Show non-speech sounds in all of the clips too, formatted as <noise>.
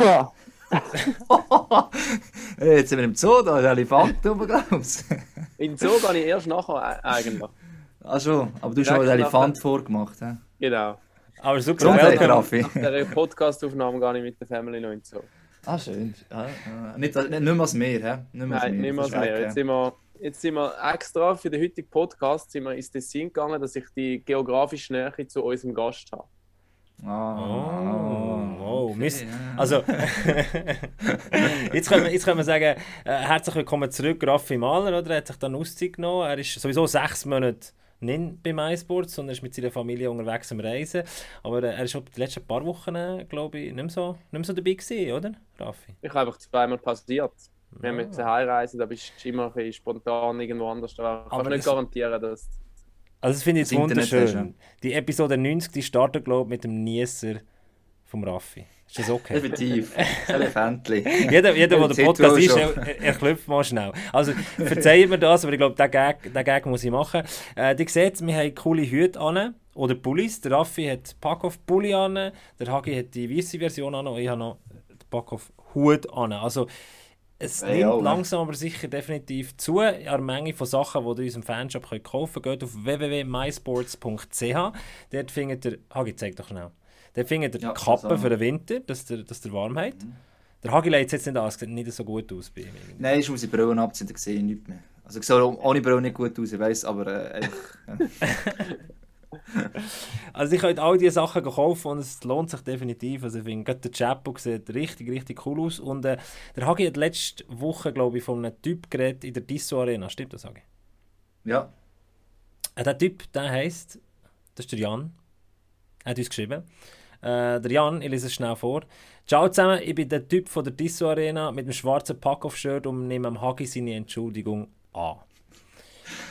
<laughs> Jetzt sind wir im Zoo, da ist ein Elefant oben, glaubst In den Zoo gehe ich erst nachher eigentlich. Ach schon, aber du hast schon einen Elefant vorgemacht, hä? Genau. Aber super, welcome. Raffi. Nach der Podcast-Aufnahme gehe ich mit der Family noch in den Zoo. Ah, schön. Ja, ja. Nicht, nicht, nicht mehr als mehr, hä? Nicht mehr Nein, nicht mehr als mehr. Jetzt sind, wir, jetzt sind wir extra für den heutigen Podcast sind wir ins Tessin gegangen, dass ich die geografische Nähe zu unserem Gast habe. Ah, Oh, oh, okay, Mist. ja. Also, <laughs> jetzt, können wir, jetzt können wir sagen, äh, herzlich willkommen zurück, Raffi Mahler, oder? Er hat sich dann Auszeit genommen. Er ist sowieso sechs Monate nicht beim iSports, sondern ist mit seiner Familie unterwegs am Reisen. Aber äh, er ist auch die letzten paar Wochen, äh, glaube ich, nicht mehr, so, nicht mehr so dabei gewesen, oder, Raffi? Ich habe einfach zweimal passiert. Wir Ah. haben jetzt heimreisen, da bist du immer ein spontan irgendwo anders. Aber du nicht das- garantieren, dass. Also das finde ich Das wunderschön. Die Episode 90 die startet, glaube ich, mit dem Nieser vom Raffi. Ist das okay? Definitiv. <laughs> Elefantli. Jeder, jeder der den Podcast ist, er, er klopft mal schnell. Also, verzeiht mir das, aber ich glaube, den Gag, den Gag muss ich machen. Äh, ihr seht, wir haben coole Hüte an. Oder Pullis. Der Raffi hat Packoff-Pulli an. Der Hagi hat die weiße Version an. Und ich habe noch den Packoff-Hut an. Also, es Hey, nimmt langsam aber sicher definitiv zu. An der Menge von Sachen, die ihr in unserem Fanshop könnt kaufen könnt. Geht auf www.mysports.ch. Dort findet ihr... Hagi, zeig doch schnell. Dort findet ihr Ja, Kappen für den Winter, dass ihr, dass ihr warm habt. Der Hagi legt jetzt nicht an, es sieht nicht so gut aus bei ihm. Nein, ich muss die Brille abziehen, dann sehe ich nichts mehr. Also ich sehe ohne Brille nicht gut aus, ich weiss, aber äh, einfach... Ja. <laughs> <laughs> Also ich könnt all diese Sachen kaufen und es lohnt sich definitiv. Also ich finde, gerade der Chapo sieht richtig, richtig cool aus. Und äh, der Hagi hat letzte Woche, glaube ich, von einem Typ geredet in der Disso Arena. Stimmt das, Hagi? ja. Äh, der Typ, der heisst, das ist der Jan. Er hat uns geschrieben. Äh, der Jan, ich lese es schnell vor. Ciao zusammen, ich bin der Typ von der Disso Arena mit dem schwarzen Pack-Off-Shirt und nehme am Hagi seine Entschuldigung an.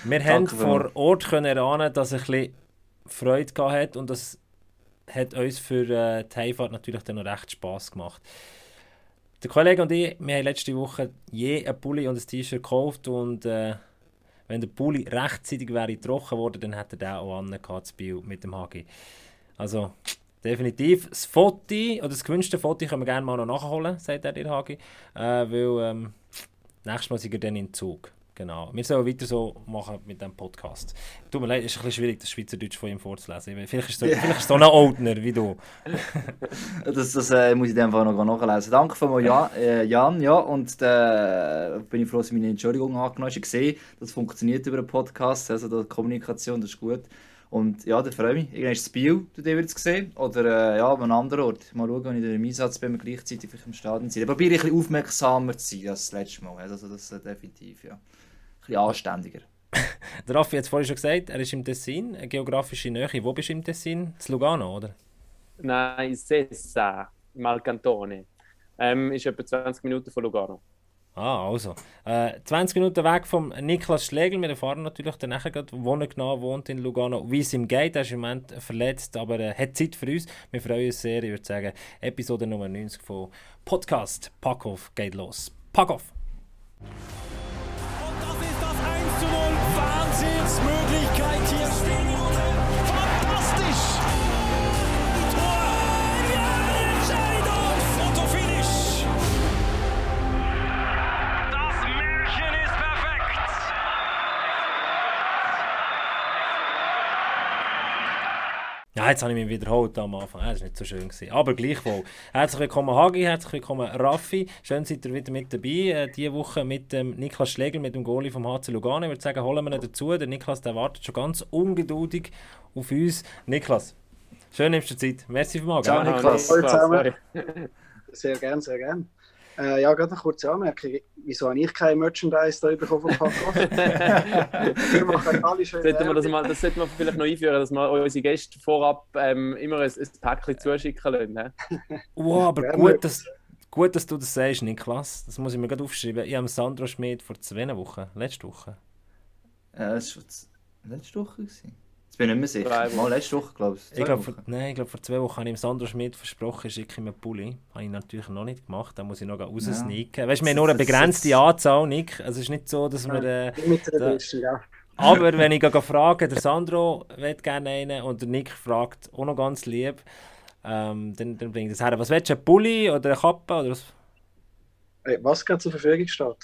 Wir haben Danke vor vielmals. Ort können erahnen, dass ein bisschen Freude gehabt und das hat uns für äh, die Heimfahrt natürlich dann noch recht Spass gemacht. Der Kollege und ich, wir haben letzte Woche je einen Pulli und ein T-Shirt gekauft und äh, wenn der Pulli rechtzeitig wäre trocken worden, dann hätte er auch das Bild mit dem Hagi. Also, definitiv. Das Foto, oder das gewünschte Foto können wir gerne mal noch nachholen, sagt er dir, Hagi. Äh, weil ähm, nächstes Mal sind wir dann in Zug. Genau. Wir sollen weiter so machen mit diesem Podcast. Tut mir leid, es ist ein bisschen schwierig, das Schweizerdeutsch von ihm vorzulesen. Vielleicht ist es so, es so ein Oldner wie du. <laughs> Das, das äh, muss ich in dem Fall noch nachlesen. Danke von Jan, äh, Jan, ja, und äh, bin ich froh, dass du meine Entschuldigung angenommen hast. Ich sehe, das funktioniert über einen Podcast, also die Kommunikation, das ist gut. Und ja, da freue ich mich. Irgendwann ist das Bio, du zu sehen. Oder äh, ja, an einem anderen Ort. Mal schauen, wenn ich im Einsatz bin, wir gleichzeitig vielleicht im Stadion sind. Ich probiere ein bisschen aufmerksamer zu sein als das letzte Mal. Also das äh, definitiv, ja. Bisschen anständiger. <laughs> Der Raffi hat es vorhin schon gesagt, er ist im Tessin, eine geografische Nähe. Wo bist du im Tessin? Zu Lugano, oder? Nein, Sessa, Malcantone. Ähm, ist etwa 20 Minuten von Lugano. Ah, also. Äh, 20 Minuten weg vom Niklas Schlegel. Wir erfahren natürlich gerade, wo er genau wohnt in Lugano, wie es ihm geht. Er ist im Moment verletzt, aber er hat Zeit für uns. Wir freuen uns sehr. Ich würde sagen, Episode Nummer 90 von Podcast Packoff geht los. Packoff! Wahnsinnsmöglichkeit hier. Ja, jetzt habe ich mich wiederholt am Anfang. Ja, Das war nicht so schön. Gewesen. Aber gleichwohl. Herzlich willkommen Hagi, herzlich willkommen Raffi. Schön, seid ihr wieder mit dabei. Äh, diese Woche mit dem Niklas Schlegel, mit dem Goalie vom HC Lugano. Ich würde sagen, holen wir ihn dazu. Der Niklas der wartet schon ganz ungeduldig auf uns. Niklas, schön nimmst du Zeit. Merci vielmals. Ciao, gell? Niklas. Hallo zusammen. sorry. Sehr gern, sehr gern. Äh, ja, gerade eine kurze Anmerkung. Wieso habe ich kein Merchandise da bekommen vom Podcast? <laughs> wir machen alle schön Sollten wir das, mal, das sollten wir vielleicht noch einführen, dass wir unsere Gäste vorab ähm, immer ein, ein Päckchen zuschicken lassen. hä? <laughs> Wow, aber gut dass, gut, dass du das sagst, Niklas. Das muss ich mir gerade aufschreiben. Ich habe Sandro Schmidt vor zwei Wochen, letzte Woche. Ja, das war schon letzte Woche. Gewesen. Bin ich nicht mehr sicher. Mal letzte Woche, glaube ich. Ich glaube, vor, nein, ich glaube, vor zwei Wochen habe ich dem Sandro Schmidt versprochen, ich schicke ihm einen Pulli. Habe ich natürlich noch nicht gemacht, da muss ich noch raussneaken. Weißt du, wir haben nur eine begrenzte Anzahl, Nick. Also es ist nicht so, dass wir... Äh, Mit der Da- Besten, ja. aber wenn ich frage, der Sandro will gerne einen und der Nick fragt auch noch ganz lieb. Äh, ähm, dann, dann bringe ich das her. Was willst du, ein Pulli oder eine Kappe? Oder was? Ey, Was gerade zur Verfügung steht.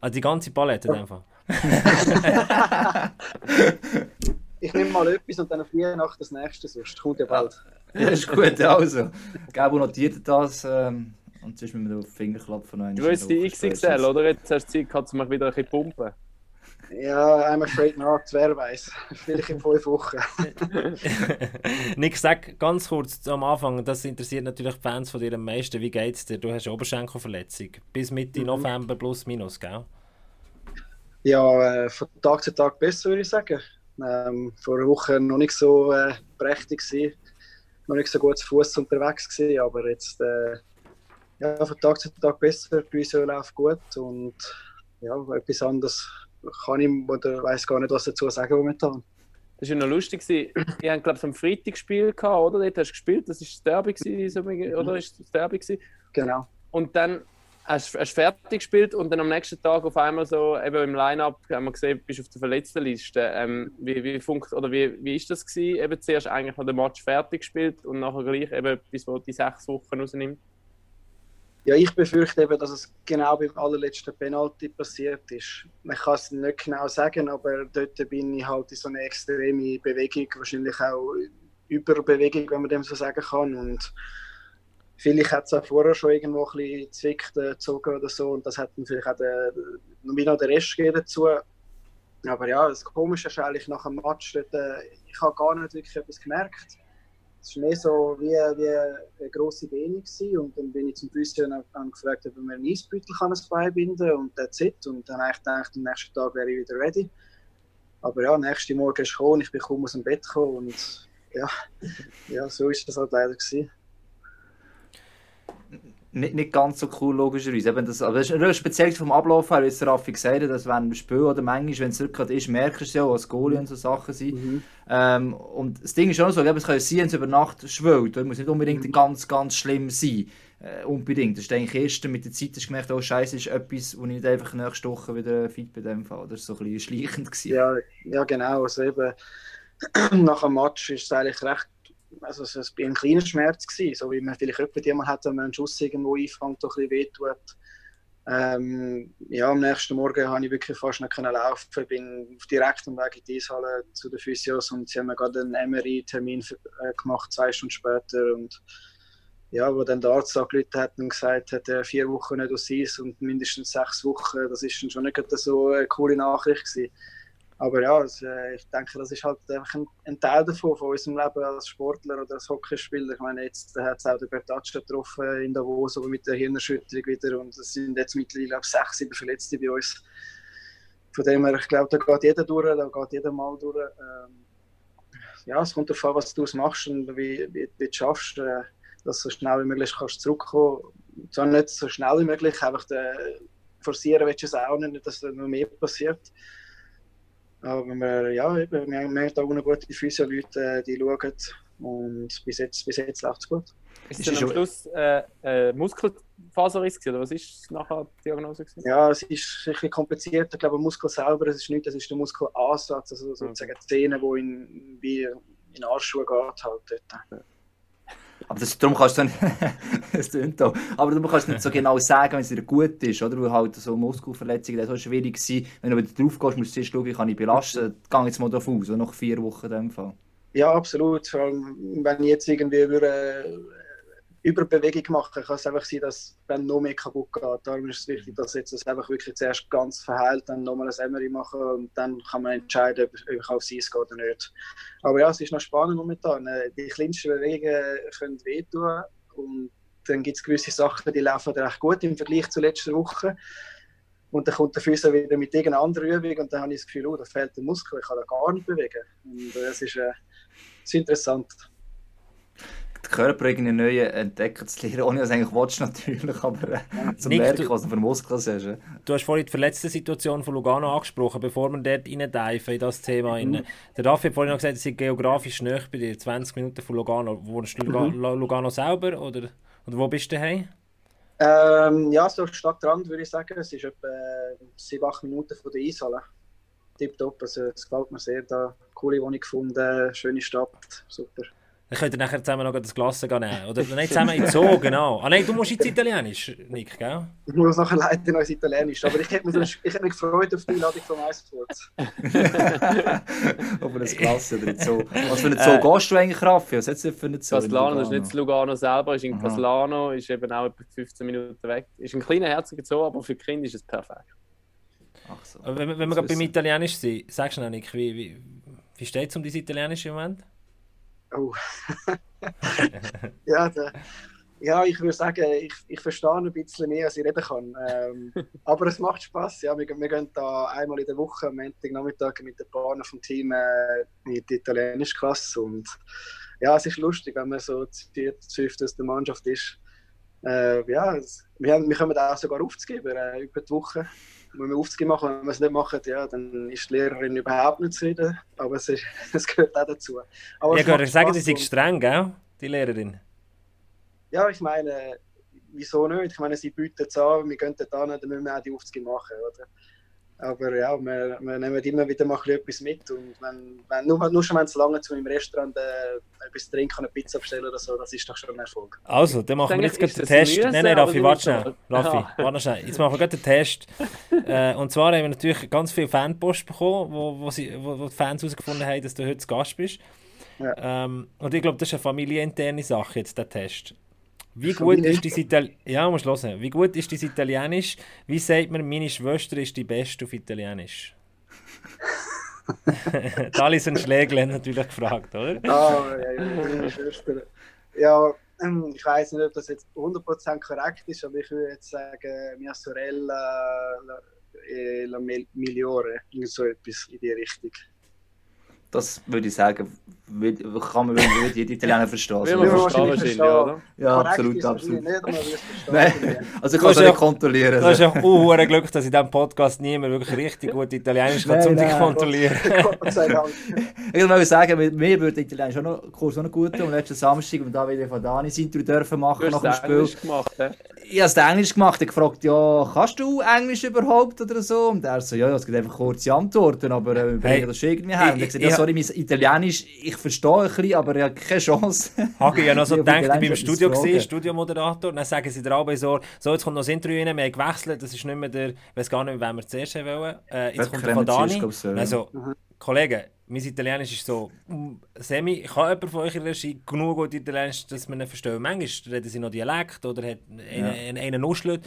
Also die ganze Palette Fall. <laughs> <laughs> <laughs> Ich nehme mal etwas und dann auf Weihnachten das nächste, sonst kommt ja bald. Ja, ist gut, also. Gabo notiert das ähm, und sonst müssen wir auf die Finger klopfen. einmal Grüß die XXL, oder? Jetzt hast du Zeit gehabt, um mich wieder ein bisschen pumpen. Ja, I'm afraid not, wer weiß. <laughs> Vielleicht in fünf Wochen. <laughs> Nick, sag ganz kurz am Anfang, das interessiert natürlich die Fans von dir am meisten. Wie geht's dir? Du hast eine Oberschenkelverletzung. Bis Mitte Mhm. November plus minus, gell? Ja, äh, von Tag zu Tag besser, würde ich sagen. Ähm, vor einer Woche noch nicht so äh, prächtig gewesen, noch nicht so gut zu Fuß unterwegs gewesen, aber jetzt äh, ja, von Tag zu Tag besser. Die Physio läuft gut und ja, etwas anderes kann ich oder weiß gar nicht, was dazu sagen momentan. Das war ja noch lustig. Ihr habt, glaube ich, am Freitag Spiel gehabt, oder? Dort hast du gespielt. Das war das Derby, gewesen, oder? Ist das Derby gewesen? Genau. Und dann hast du fertig gespielt und dann am nächsten Tag auf einmal so eben im Line-Up haben wir gesehen, bist auf der Verletztenliste. Ähm, wie, wie, funkt, oder wie, wie ist das gewesen? Eben zuerst eigentlich noch den Match fertig gespielt und nachher gleich eben bis wo die sechs Wochen rausnimmt. Ja, ich befürchte eben, dass es genau beim allerletzten Penalty passiert ist. Ich kann es nicht genau sagen, aber dort bin ich halt in so eine extreme Bewegung, wahrscheinlich auch Überbewegung, wenn man dem so sagen kann. Und vielleicht hat es auch vorher schon irgendwo ein bisschen zwickt, gezogen oder so. Und das hat dann vielleicht auch der, noch wieder den Rest gegeben dazu. Aber ja, das Komische ist eigentlich nach dem Match, dort, äh, ich habe gar nicht wirklich etwas gemerkt. Es war mehr so wie, wie eine grosse gewesen. und dann bin ich zum habe gefragt, ob mir einen Eisbeutel kann ans Bein binden kann und that's it. Und dann habe ich gedacht, am nächsten Tag wäre ich wieder ready. Aber ja, nächsten Morgen ist es gekommen, ich bin kaum aus dem Bett gekommen und ja, ja so ist das halt leider gewesen. Nicht, nicht ganz so cool, logischerweise. Eben das, aber das ist speziell vom Ablauf her, wie es Raffi gesagt hat, dass wenn ein Spiel oder manchmal, wenn es gerade ist, merkst du es ja, was Goalie und so Sachen sind. Mhm. Ähm, und das Ding ist schon so, es kann ja sein, wenn es über Nacht schwillt, es muss nicht unbedingt ganz, ganz schlimm sein. Äh, unbedingt. Das ist eigentlich erst mit der Zeit hast du gemerkt, oh Scheiße, ist etwas, wo ich nicht einfach nächste Woche wieder fit in dem Fall. Das war so ein bisschen schleichend. Gewesen. Ja, ja genau. Also eben, <clears throat> nach dem Match ist es eigentlich recht, also es war ein kleiner Schmerz gewesen, so wie man vielleicht jemand mal hat, wenn man einen Schuss irgendwo einfängt, der ein bisschen wehtut. Ähm, ja, am nächsten Morgen konnte ich wirklich fast nicht können laufen. Ich bin direkt am Weg in die Eishalle zu den Physios und sie haben mir gerade einen MRI-Termin äh, gemacht, zwei Stunden später. Und ja, wo dann der Arzt angerufen hat und gesagt hat, äh, vier Wochen nicht aus Eis und mindestens sechs Wochen, das ist schon nicht so eine coole Nachricht gewesen. Aber ja, also, äh, ich denke, das ist halt einfach ein, ein Teil davon, von unserem Leben als Sportler oder als Hockeyspieler. Ich meine, jetzt hat es auch der Bertaccia getroffen in Davos, aber mit der Hirnerschütterung wieder. Und es sind jetzt mittlerweile ich, sechs, sieben Verletzte bei uns. Von dem her, ich glaube, da geht jeder durch, da geht jeder mal durch. Ähm, ja, es kommt darauf an, was du machst und wie, wie, wie du schaffst, äh, dass du so schnell wie möglich kannst zurückkommen kannst. Zwar nicht so schnell wie möglich, einfach den, forcieren willst du es auch nicht, dass da noch mehr passiert. Aber wir, ja, eben, wir, haben- wir haben da eine gute Physio-Leute, die schauen. Und bis jetzt, bis jetzt läuft es gut. Ist Ist es dann am Schluss äh, äh, Muskelfaserriss gewesen, oder was ist nachher die Diagnose gewesen? Ja, es ist ein bisschen kompliziert. Ich glaube, der Muskel selber, es ist nicht, das ist der Muskelansatz, also sozusagen die Zähne, die in, wie in den Arschschuhe geht. Halt dort. Aber das, darum kannst du nicht, <laughs> tönt auch. aber du kannst nicht so genau sagen, wenn es dir gut ist, oder? Weil halt so Muskelverletzungen, das so schwierig sein. Wenn du wieder drauf gehst, musst du zuerst schauen, kann ich belasten. Geh jetzt mal davon aus, nach vier Wochen in dem Fall. Ja, absolut. Vor allem, wenn ich jetzt irgendwie würde, Überbewegung machen, kann es einfach sein, dass dann noch mehr kaputt geht. Darum ist es wichtig, dass jetzt das einfach wirklich zuerst ganz verheilt, dann nochmal ein MRI machen und dann kann man entscheiden, ob ob ich aufs Eis gehe oder nicht. Aber ja, es ist noch spannend momentan. Äh, Die kleinsten Bewegungen können wehtun und dann gibt es gewisse Sachen, die laufen recht gut im Vergleich zur letzten Woche. Und dann kommt der Physio wieder mit irgendeiner anderen Übung und dann habe ich das Gefühl, oh, da fehlt der Muskel, ich kann da gar nicht bewegen. Und äh, es ist, äh, ist interessant. Den Körper irgendwie neu entdecken zu lernen, ohne dass du eigentlich willst, natürlich, <laughs> aber äh, zum Nick, merken, du- was du für Muskeln hast. äh. Du hast vorhin die verletzte Situation von Lugano angesprochen, bevor wir dort reindeifen in das Thema. Mhm. Der Raffi hat vorhin noch gesagt, es sind geografisch näher bei dir, 20 Minuten von Lugano. Wohnst du Mhm. Lugano selber oder, oder wo bist du daheim? Ähm, ja, so Stadtrand würde ich sagen. Es ist etwa äh, sieben, acht Minuten von der Eishalle. Tipptopp, also es gefällt mir sehr da. Coole Wohnung gefunden, schöne Stadt, super. Dann könnt ihr nachher zusammen noch das Glas nehmen. Oder nein, zusammen in Zoo, genau. Ah nein, du musst ins Italienisch, Nick, gell? Ich muss nachher leider noch ins Italienisch. Aber ich hätte mich, ich hätte mich gefreut auf die Einladung vom Eisports. Ob ein Glas oder in Zoo. Was für ein Zoo gehst du eigentlich, Raffi? Was es für einen Zoo? Caslano, das ist Lugano? nicht Lugano selber, ist in. Caslano, ist eben auch etwa 15 Minuten weg. Ist ein kleiner, herziger Zoo, aber für Kinder ist es perfekt. Ach so. Wenn, wir- wenn wir Das gerade beim. Italienisch sind, sagst du noch, Nick, wie, wie, wie steht es um dein Italienisch im Moment? Oh. <laughs> ja, der, ja, ich würde sagen, ich, ich verstehe ein bisschen mehr, als ich reden kann. Ähm, <laughs> aber es macht Spaß. Ja, wir, wir gehen da einmal in der Woche am Montagnachmittag mit den Bahnen vom Team äh, in die italienische Klasse. Und ja, es ist lustig, wenn man so zu fünft aus der Mannschaft ist. Äh, ja, wir, haben, wir können auch sogar aufzugeben äh, über die Woche. Wenn wir aufzugeben machen, wenn wir es nicht machen, ja, dann ist die Lehrerin überhaupt nicht zufrieden. Aber es, ist, <laughs> es gehört auch dazu. Aber Ich würde macht sagen, die sind streng, gell? Die Lehrerin. Ja, ich meine, wieso nicht? Ich meine, sie bieten es an, wir gehen dort an, dann müssen wir auch die Aufzüge machen, oder? Aber ja, wir, wir nehmen immer wieder mal etwas mit und wenn, wenn, nur, nur schon wenn es lange zu meinem Restaurant äh, etwas trinken und eine Pizza bestellen oder so, das ist doch schon ein Erfolg. Also, dann machen wir jetzt gerade den Test. mühsam, Nein, nein, Raffi, warte schnell. Raffi, Ja. warte schnell. Jetzt machen wir gerade den Test. <laughs> äh, und zwar haben wir natürlich ganz viel Fanpost bekommen, wo, wo, sie, wo, wo die Fans herausgefunden haben, dass du heute zu Gast bist. Ja. Ähm, und ich glaube, das ist eine familieninterne Sache, jetzt der Test. Wie gut ist dein Italienisch? Ja, musst hören. Wie gut ist dein Italienisch? Wie sagt man, meine Schwester ist die Beste auf Italienisch? <laughs> Alison Schlägel hat natürlich gefragt, oder? Ah, ja, ja, meine Schwester. Ja, ähm, ich weiß nicht, ob das jetzt 100% korrekt ist, aber ich würde jetzt sagen, mia sorella la, eh, la mel- migliore, irgend so etwas in die Richtung. Das würde ich sagen, kann man würde jeder Italiener verstehen. Will man Ja, verstehen wahrscheinlich oder? Ja, absolut, absolut. Nicht, würde. Nein, also ich Du kann es nicht kontrollieren. Du hast ja auch Glück, dass in diesem Podcast niemand wirklich richtig gut Italienisch kann, um dich zu kontrollieren. <laughs> Gott sei Dank. Ich wollte sagen, mit mir würde Italienisch auch noch, Kurs auch noch gut tun. Am letzten Samstag, und da wieder von Dani sind wir dürfen machen nach dem Spiel. Gemacht? Ich habe Englisch gemacht, ich gefragt, ja, kannst du Englisch überhaupt oder so? Und er so, ja, ja, es gibt einfach kurze Antworten, aber äh, wir bringen Hey, das schon irgendwie her. Und ich- ich gesagt, ich- ja, sorry, mein Italienisch, ich verstehe ein bisschen, aber ich habe keine Chance. Hagi, ja noch so <laughs> Ich gedacht, ich habe bin im Studio gesehen, Studiomoderator, dann sagen sie der Arbeit so, so, jetzt kommt noch das Interview rein, wir haben gewechselt, das ist nicht mehr der, ich weiß gar nicht, wen wir zuerst haben wollen. Äh, jetzt kommt der von Kremmer zuerst, Dani. glaub ich, so, ja. Also, Kollegen, mein Italienisch ist so, mm, semi, ich habe jemand von euch in der Regie genug gut Italienisch, dass man ihn versteht. Manchmal reden sie noch Dialekt oder hat einen, einen, einen Nuschelt.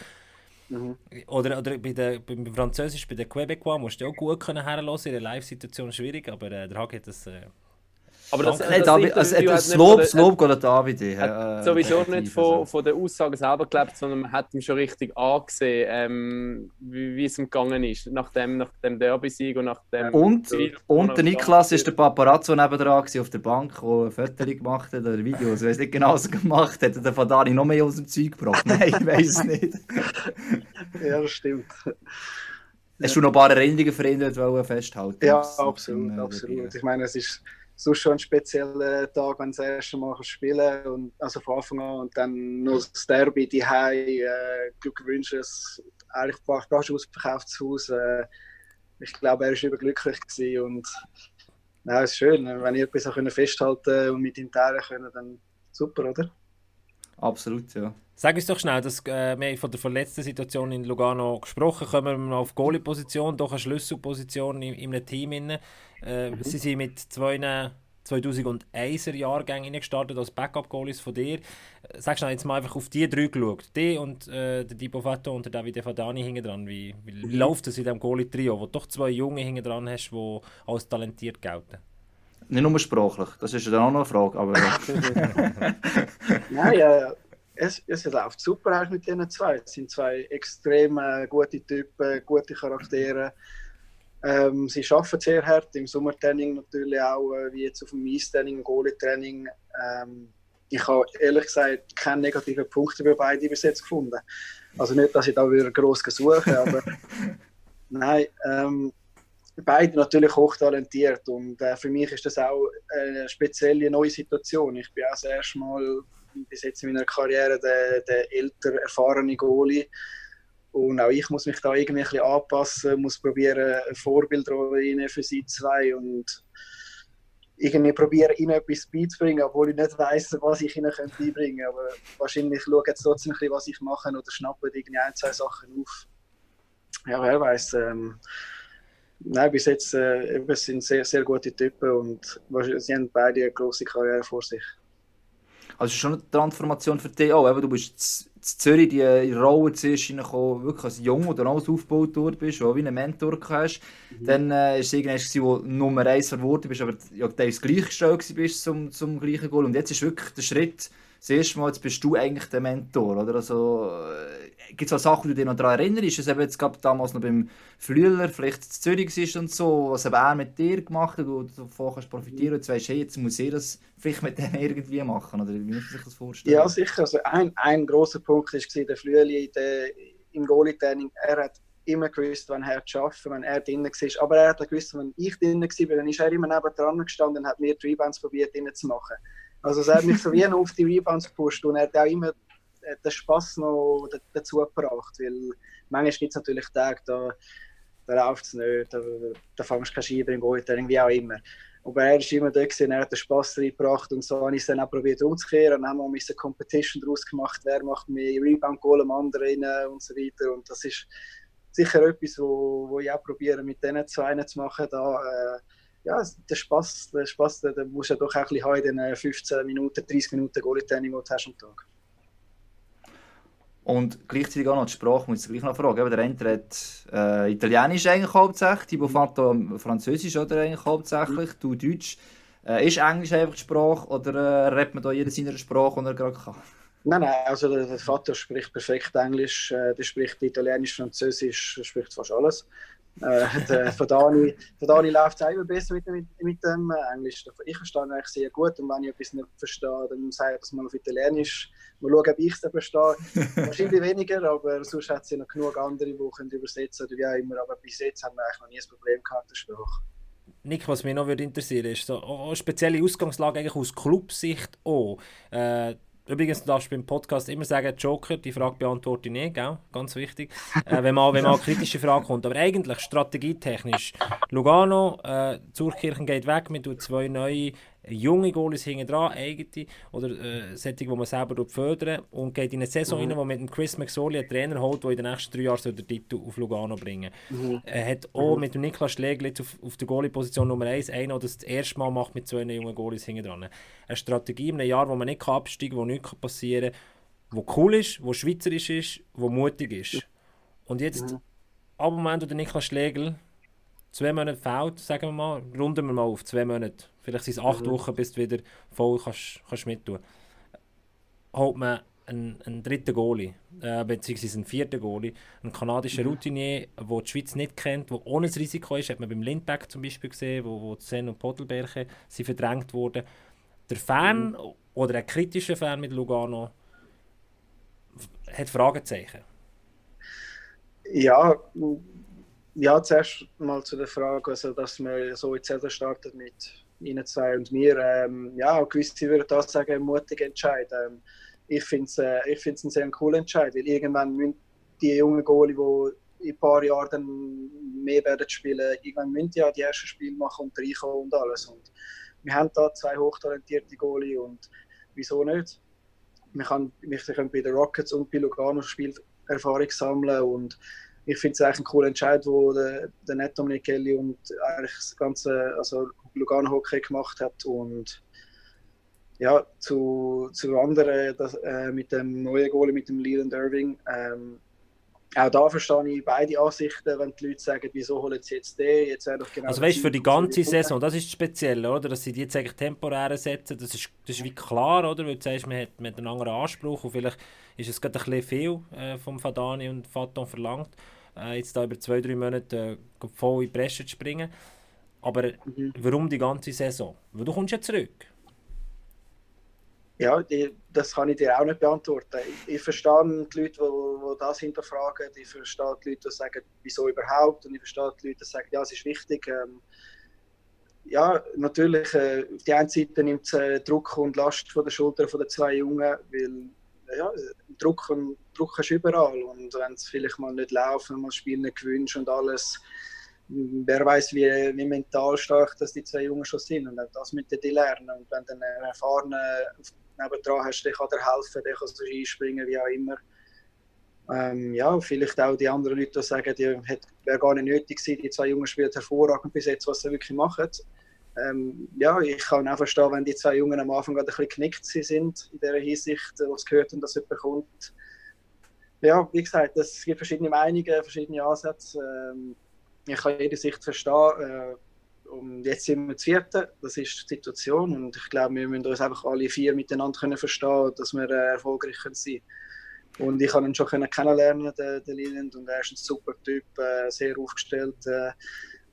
Oder, oder bei der, beim Französisch, bei der Quebecois, musst du auch gut können herhören, in der Live-Situation schwierig, aber äh, der Hagi hat das... Äh, Aber das, Nein, David, also, Interview das hat Lob, nicht das Lob geht an David. äh, hat sowieso nicht definitiv, von, von der Aussage selber gelebt, sondern man hat ihm schon richtig angesehen, ähm, wie, wie es ihm gegangen ist. Nach dem, nach dem Derby-Sieg und nach dem. Und, und der er Niklas ist der Paparazzo nebendran gewesen auf der Bank, der ein Foto gemacht hat oder Videos. Ich weiß nicht genau, was er gemacht hat. Hat er von Dani noch mehr aus dem Zeug gebracht? <laughs> Nein, ich weiß es nicht. <laughs> Ja, das stimmt. Hast du noch ein paar Erinnerungen für ihn festhalten? Ja, absolut, äh, absolut. Ich meine, es ist sonst schon ein spezieller Tag, wenn du das erste Mal spielen und also von Anfang an und dann noch das Derby die äh, Glück wünschen, eigentlich fast ausverkauftes Haus. Äh, ich glaube, er war überglücklich gewesen und ja, es ist schön, wenn ihr etwas festhalten und mit ihm teilen können, dann super, oder? Absolut, ja. Sag uns doch schnell, dass, äh, wir haben von der verletzten Situation in Lugano gesprochen, kommen wir noch auf Goalie-Position, doch eine Schlüsselposition in, in einem Team. Äh, Sie sind mit zwei 2001er Jahrgängen gestartet als Backup-Goalies von dir. Äh, Sag schnell jetzt mal einfach auf die drei geschaut. Die und äh, der Dibo Fatto und der Davide Fadani hinten dran. Wie, wie, wie läuft das in diesem Goalie-Trio, wo du doch zwei Junge hinten dran hast, die als talentiert gelten? Nicht nur sprachlich, das ist ja dann auch noch eine Frage. Aber. <laughs> Nein, ja, es, es läuft super auch mit diesen zwei. Es sind zwei extrem äh, gute Typen, gute Charaktere. Ähm, sie arbeiten sehr hart, im Sommertraining natürlich auch, äh, wie jetzt auf dem Eistraining, Goalie-Training. Ähm, ich habe ehrlich gesagt keine negativen Punkte bei beiden bis jetzt gefunden. Also nicht, dass ich da wieder gross suche, aber <laughs> nein, ähm, beide natürlich hochtalentiert und äh, für mich ist das auch eine spezielle neue Situation. Ich bin auch das erste Mal bis jetzt in meiner Karriere der, der älter erfahrene Goalie und auch ich muss mich da irgendwie ein bisschen anpassen, muss probieren eine Vorbildrolle für sie zwei und irgendwie probiere, ihnen etwas beizubringen, obwohl ich nicht weiss, was ich ihnen könnte einbringen könnte. Aber wahrscheinlich schauen sie trotzdem ein bisschen, was ich mache oder schnappen irgendwie ein, zwei Sachen auf. Ja, wer weiß. Ähm, nein, bis jetzt äh, eben, sind sehr, sehr gute Typen und sie haben beide eine grosse Karriere vor sich. Also schon eine Transformation für dich auch. du bist in Zürich die, Rolle zuerst reingekommen, wirklich als Jung oder alles aufgebaut worden bist, wo wie einen Mentor hast. Mhm. Dann äh, es irgendwann, wo Nummer 1 verworden bist, aber ja, das gleichgestellt bist zum, zum gleichen Goal. Und jetzt ist wirklich der Schritt, das erste Mal, jetzt bist du eigentlich der Mentor, oder? Also, äh, gibt es Sachen, die du dich noch daran erinnerst? Es eben jetzt gerade damals noch beim Flüeler, vielleicht in Zürich ist und so, was eben er mit dir gemacht hat, wo du davon kannst profitieren und jetzt weißt, hey, jetzt muss ich das vielleicht mit denen irgendwie machen, oder wie muss man sich das vorstellen? Ja, sicher. Also ein, ein großer Punkt war der Flüeli im Goalie-Training, er hat immer gewusst, wenn er arbeiten wenn er drinnen war. Aber er hat gewusst, wenn ich drinnen war, dann ist er immer neben dran gestanden und hat mir die Rebounds probiert, drinnen zu machen. Also es hat mich so wie auf die Rebounds gepusht und er hat auch immer den Spass noch dazu gebracht, weil manchmal gibt es natürlich Tage, da, da läuft es nicht, da, da fängst du keine Scheibe im Goaltraining, wie auch immer. Aber er war immer da gewesen, er hat den Spass reingebracht und so habe ich es dann auch probiert umzukehren und haben wir Competition daraus gemacht, wer macht mehr Rebound-Goal am anderen und so weiter und das ist sicher etwas, wo ich auch probiere mit diesen zwei zu machen, da äh, ja, der Spaß, der Spaß, den, den musst du ja doch auch ein bisschen haben in den 15 Minuten, 30 Minuten Goalie-Training, die du hast am Tag. Und gleichzeitig auch noch die Sprache, muss ich gleich noch fragen. Der eine hat äh, Italienisch eigentlich hauptsächlich, Thibaut Fatto Französisch oder eigentlich hauptsächlich, du Deutsch. Äh, ist Englisch einfach die Sprache oder äh, redet man da jeder seiner Sprache, die er gerade kann? Nein, nein, also der, der Vater spricht perfekt Englisch, äh, der spricht Italienisch, Französisch, spricht fast alles. Äh, der, von Dani, von Dani läuft es immer besser mit, mit, mit dem äh, Englisch. Ich verstehe eigentlich sehr gut und wenn ich etwas nicht verstehe, dann sage ich das mal auf Italienisch. Mal schauen, ob ich es verstehe. <laughs> Wahrscheinlich weniger, aber sonst hat es ja noch genug andere, die können übersetzen oder wie auch immer. Aber bis jetzt haben wir eigentlich noch nie ein Problem gehabt, der Sprache. Nick, was mich noch würde interessieren ist so, eine spezielle Ausgangslage eigentlich aus Clubsicht auch. Äh, Übrigens, du darfst beim Podcast immer sagen, Joker, die Frage beantworte ich nicht, gell? ganz wichtig, äh, wenn, mal, wenn mal eine kritische Frage kommt. Aber eigentlich, strategietechnisch, Lugano, äh, Zurkirchen geht weg, wir tun zwei neue junge Goalies hinten dran, eigene, oder äh, solche, die man selber fördern und geht in eine Saison mhm. rein, wo mit dem Chris McSorley einen Trainer holt, der in den nächsten drei Jahren den Titel auf Lugano bringen mhm. Er hat auch mhm. mit dem Niklas Schlegel auf, auf der Goalie-Position Nummer 1 einen, der das das erste Mal macht mit zwei jungen Goalies hinten dran. Eine Strategie in einem Jahr, wo man nicht absteigen kann, wo nichts passieren kann, wo cool ist, wo schweizerisch ist, wo mutig ist. Und jetzt, mhm. ab dem Moment, wo der Niklas Schlegel zwei Monate fehlt, sagen wir mal, runden wir mal auf zwei Monate. Vielleicht sind es acht mhm. Wochen, bis du wieder voll kannst, kannst mittun Holt man einen, einen dritten Goalie, äh, beziehungsweise einen vierten Goalie, einen kanadischen mhm. Routinier, der die Schweiz nicht kennt, der ohne das Risiko ist, hat man beim Lindbeck zum Beispiel gesehen, wo, wo Zen und Podelberche sind verdrängt wurden. Der Fan mhm. oder ein kritischer Fan mit Lugano hat Fragezeichen. Ja, ja, zuerst mal zu der Frage, also, dass wir so in die startet mit Ihnen zwei und mir. Ähm, ja, gewisse würden da sagen, mutig Entscheid. Ähm, ich finde es äh, einen sehr coolen Entscheid, weil irgendwann müssen die jungen Goalie, die in ein paar Jahren dann mehr werden spielen, irgendwann müssen die ja die ersten Spiele machen und reinkommen und alles. Und wir haben da zwei hochtalentierte Goalie und wieso nicht? Wir können, wir können bei den Rockets und bei Lugano Spielerfahrung sammeln und ich finde es eigentlich ein cooler Entscheid, wo der, der Netto Micheli und eigentlich das ganze also Lugano Hockey gemacht hat und ja, zu, zu anderen das, äh, mit dem neuen Goal mit dem Leland Irving. Ähm, auch da verstehe ich beide Ansichten, wenn die Leute sagen, wieso holen sie jetzt den, jetzt doch genau Also weißt du, für die ganze Saison, das ist speziell, oder? Dass sie die jetzt eigentlich temporär setzen, das ist, das ist wie klar, oder? Weil du sagst, man hat, man hat einen anderen Anspruch und vielleicht ist es gerade ein bisschen viel äh, vom Fadani und Faton verlangt äh, jetzt da über zwei, drei Monate äh, voll in die Presse zu springen. Aber mhm. warum die ganze Saison? Weil du kommst ja zurück. Ja, die, das kann ich dir auch nicht beantworten. Ich, ich verstehe die Leute, die, die das hinterfragen. Ich verstehe die Leute, die sagen, wieso überhaupt. Und ich verstehe die Leute, die sagen, ja, es ist wichtig. Ähm, ja, natürlich, äh, auf der einen Seite nimmt es äh, Druck und Last von der Schulter von den zwei Jungen, weil ja, Druck, Druck hast du überall. Und wenn es vielleicht mal nicht läuft, wenn man das Spiel nicht gewünscht und alles, wer weiß, wie, wie mental stark dass die zwei Jungen schon sind und das müssen die lernen. Und wenn du einen erfahrenen nebendran hast, der kann dir helfen, der kann so einspringen, wie auch immer. Ähm, ja, vielleicht auch die anderen Leute, die sagen, die wäre gar nicht nötig gewesen, die zwei Jungen spielen hervorragend bis jetzt, was sie wirklich machen. Ähm, ja, ich kann auch verstehen, wenn die zwei Jungen am Anfang ein bisschen geknickt sind in der Hinsicht, was gehört und das jemand kommt. Ja, wie gesagt, es gibt verschiedene Meinungen, verschiedene Ansätze. Ähm, ich kann jede Sicht verstehen. Äh, und jetzt sind wir zu vierten, das ist die Situation und ich glaube, wir müssen uns einfach alle vier miteinander können verstehen, dass wir äh, erfolgreich sein können. Und ich habe ihn schon können kennenlernen, den, den Leland, und er ist ein super Typ, äh, sehr aufgestellt, äh,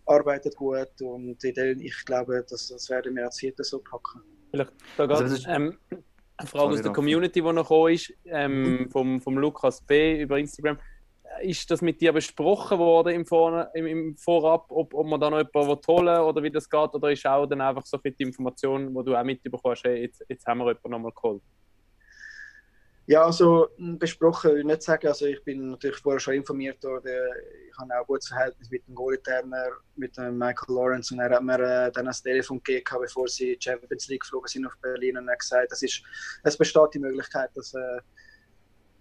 arbeitet gut und in ich glaube, das, das werden wir als Vierter so packen. Vielleicht da also, ähm, eine Frage aus der Community, die noch gekommen ist, ähm, vom, vom Lukas B. über Instagram ist das mit dir besprochen worden im, Vor im, im Vorab, ob, ob man da noch jemanden holen oder wie das geht? Oder ist auch dann einfach so die Information, die du auch mitbekommst, hey, jetzt, jetzt haben wir jemanden nochmal geholt? Ja, also besprochen würde ich nicht sagen. Also ich bin natürlich vorher schon informiert worden. Ich habe auch ein gutes Verhältnis mit dem Goalie-Trainer, mit dem Michael Lawrence. Und er hat mir äh, dann das Telefon gegeben, bevor sie Champions League geflogen sind auf Berlin. Und er hat gesagt, es, ist, es besteht die Möglichkeit, dass äh,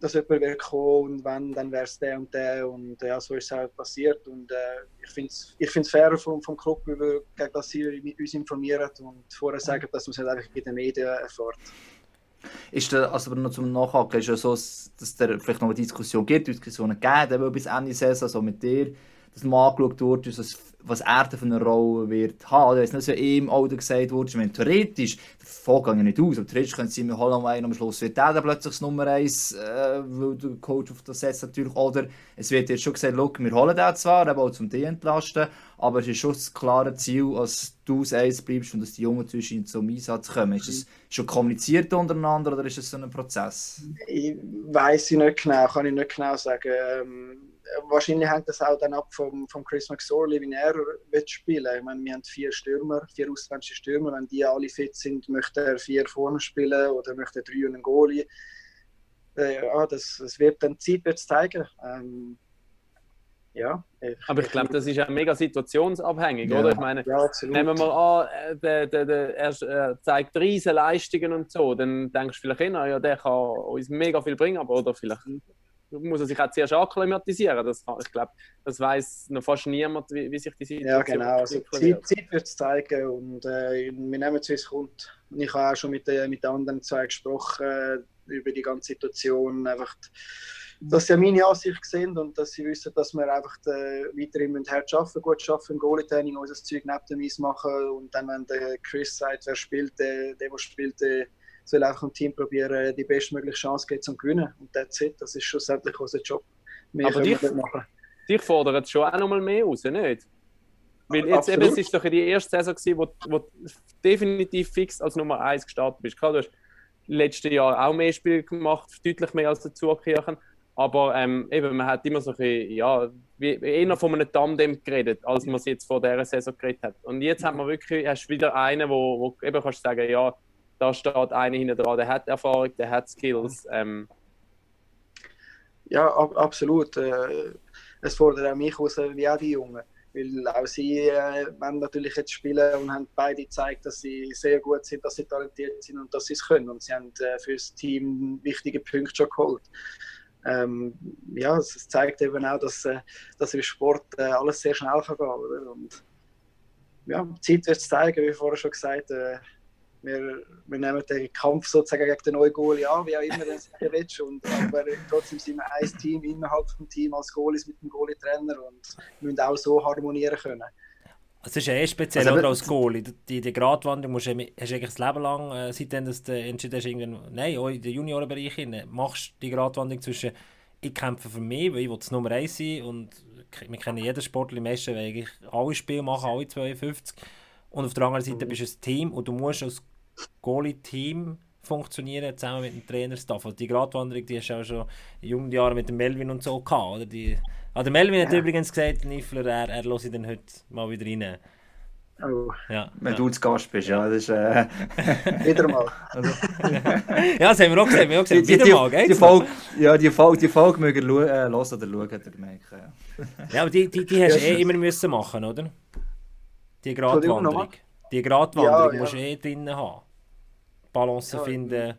dass jemand wird kommen und wenn, dann wäre es der und der und ja, so ist es halt passiert und äh, ich finde es ich find's fair vom, vom Club, über, dass sie uns informieren und vorher sagen, dass man es halt einfach in den Medien erfährt. Ist da, also noch zum Nachhaken, ist ja so, dass es vielleicht noch eine Diskussion gibt, Diskussionen gegeben, bis Ende Saison, so mit dir, dass mal angeschaut wurde, was er für eine Rolle wird haben. Oder wenn es ihm auch gesagt wurde, meine, theoretisch, davon gehe ich nicht aus, aber theoretisch können sie mir Holland ein, am Schluss wird der dann plötzlich das Nummer 1, äh, weil der Coach auf das setzt natürlich, oder es wird jetzt schon gesagt, look, wir holen den zwar, aber auch zum die entlasten, aber es ist schon das klare Ziel, dass du das Eins bleibst und dass die Jungen zwischen zum Einsatz kommen. Ist das schon kommuniziert untereinander oder ist das so ein Prozess? Ich weiß nicht genau, kann ich nicht genau sagen. Ähm, wahrscheinlich hängt das auch dann ab vom, vom Chris McSorley, wie er wird spielen. Ich meine, wir haben vier Stürmer, vier ausländische Stürmer. Wenn die alle fit sind, möchte er vier vorne spielen oder möchte er drei und einen Goalie. Äh, ja, das, das wird dann Zeit wird zeigen. Ähm, ja, ich, aber ich glaube, das ist ja mega situationsabhängig, ja, oder? Ich meine, ja, nehmen wir mal an, äh, der, der, der, er zeigt riesige Leistungen und so, dann denkst du vielleicht immer, ja, der kann uns mega viel bringen, aber oder vielleicht muss er sich auch zuerst akklimatisieren. Das, ich glaube, das weiß noch fast niemand, wie, wie sich die Situation Ja, genau. Also, Zeit, Zeit wird es zeigen und äh, wir nehmen es, wie es kommt. Ich habe auch schon mit, äh, mit anderen zwei gesprochen äh, über die ganze Situation. Einfach, dass sie meine Ansicht sind und dass sie wissen, dass wir einfach äh, weiterhin mit hart arbeiten, gut arbeiten, Goalie-Training unser Zeug neben dem Eis machen und dann, wenn der Chris sagt, wer spielt, der, der, der spielt, der soll einfach im Team probieren, die bestmögliche Chance geben zum Gewinnen. Und that's it. Das ist schlussendlich unser Job. Mehr Aber dich, dich fordert es schon auch noch mal mehr raus, nicht? Weil jetzt Absolut. eben, es ist doch die erste Saison gewesen, wo, wo definitiv fix als Nummer 1 gestartet bist. Klar, du hast letztes Jahr auch mehr Spiele gemacht, deutlich mehr als der Zugkirchen. Aber ähm, eben, man hat immer so ein bisschen, ja, wie, eher von einem Tandem geredet, als man es jetzt vor dieser Saison geredet hat. Und jetzt hat man wirklich, hast wieder einen, wo, wo eben kannst sagen, ja, da steht einer hinten dran, der hat Erfahrung, der hat Skills. Ähm. Ja, ab, absolut. Äh, es fordert auch mich aus, wie auch die Jungen. Weil auch sie äh, wollen natürlich jetzt spielen und haben beide gezeigt, dass sie sehr gut sind, dass sie talentiert sind und dass sie es können. Und sie haben äh, für das Team wichtige Punkte schon geholt. Ähm, ja, es zeigt eben auch, dass, äh, dass im Sport äh, alles sehr schnell kann gehen kann. Ja, die Zeit wird es zeigen, wie vorher schon gesagt. Äh, wir, wir nehmen den Kampf sozusagen gegen den neuen Goalie an, wie auch immer du sagen willst. Und, aber trotzdem sind wir ein Team innerhalb des Teams als Goalies mit dem Goalie-Trainer und müssen auch so harmonieren können. Es ist ja eh speziell, also, oder, als Goalie. Die, die Gratwanderung musst du, hast du eigentlich das Leben lang, äh, seitdem dass du entschieden hast, irgendwann, nein, auch in den Juniorenbereich hin, machst die Gratwanderung zwischen ich kämpfe für mich, weil ich will das Nummer 1 sein und wir kennen jeden Sportler, die meisten eigentlich alle Spiele machen, alle 52 und auf der anderen Seite mhm. bist du ein Team und du musst als Goalie-Team funktionieren, zusammen mit dem Trainerstaff. Also die Gratwanderung, die hast du auch schon in jungen Jahren mit dem Melvin und so gehabt, oder? Die, ah, der Melvin ja. hat übrigens gesagt, Niffler, er, er höre dann heute mal wieder rein. Oh, Ja, Wenn ja. du zu Gast bist, ja. Das ist, äh, <laughs> wieder mal. <laughs> ja, das haben wir auch gesehen. Wir haben auch gesehen. die, Wieder die, mal, gell? die Folge, ja, die Folge, die Folge mögen schauen, äh, hören oder schauen, hat er gemerkt. Ja. Ja, aber die, die, die hast du Ja, eh immer müssen machen, oder? Die Gratwanderung. Die Gratwanderung Ja, musst du eh drinnen haben. Balance Ja, finden.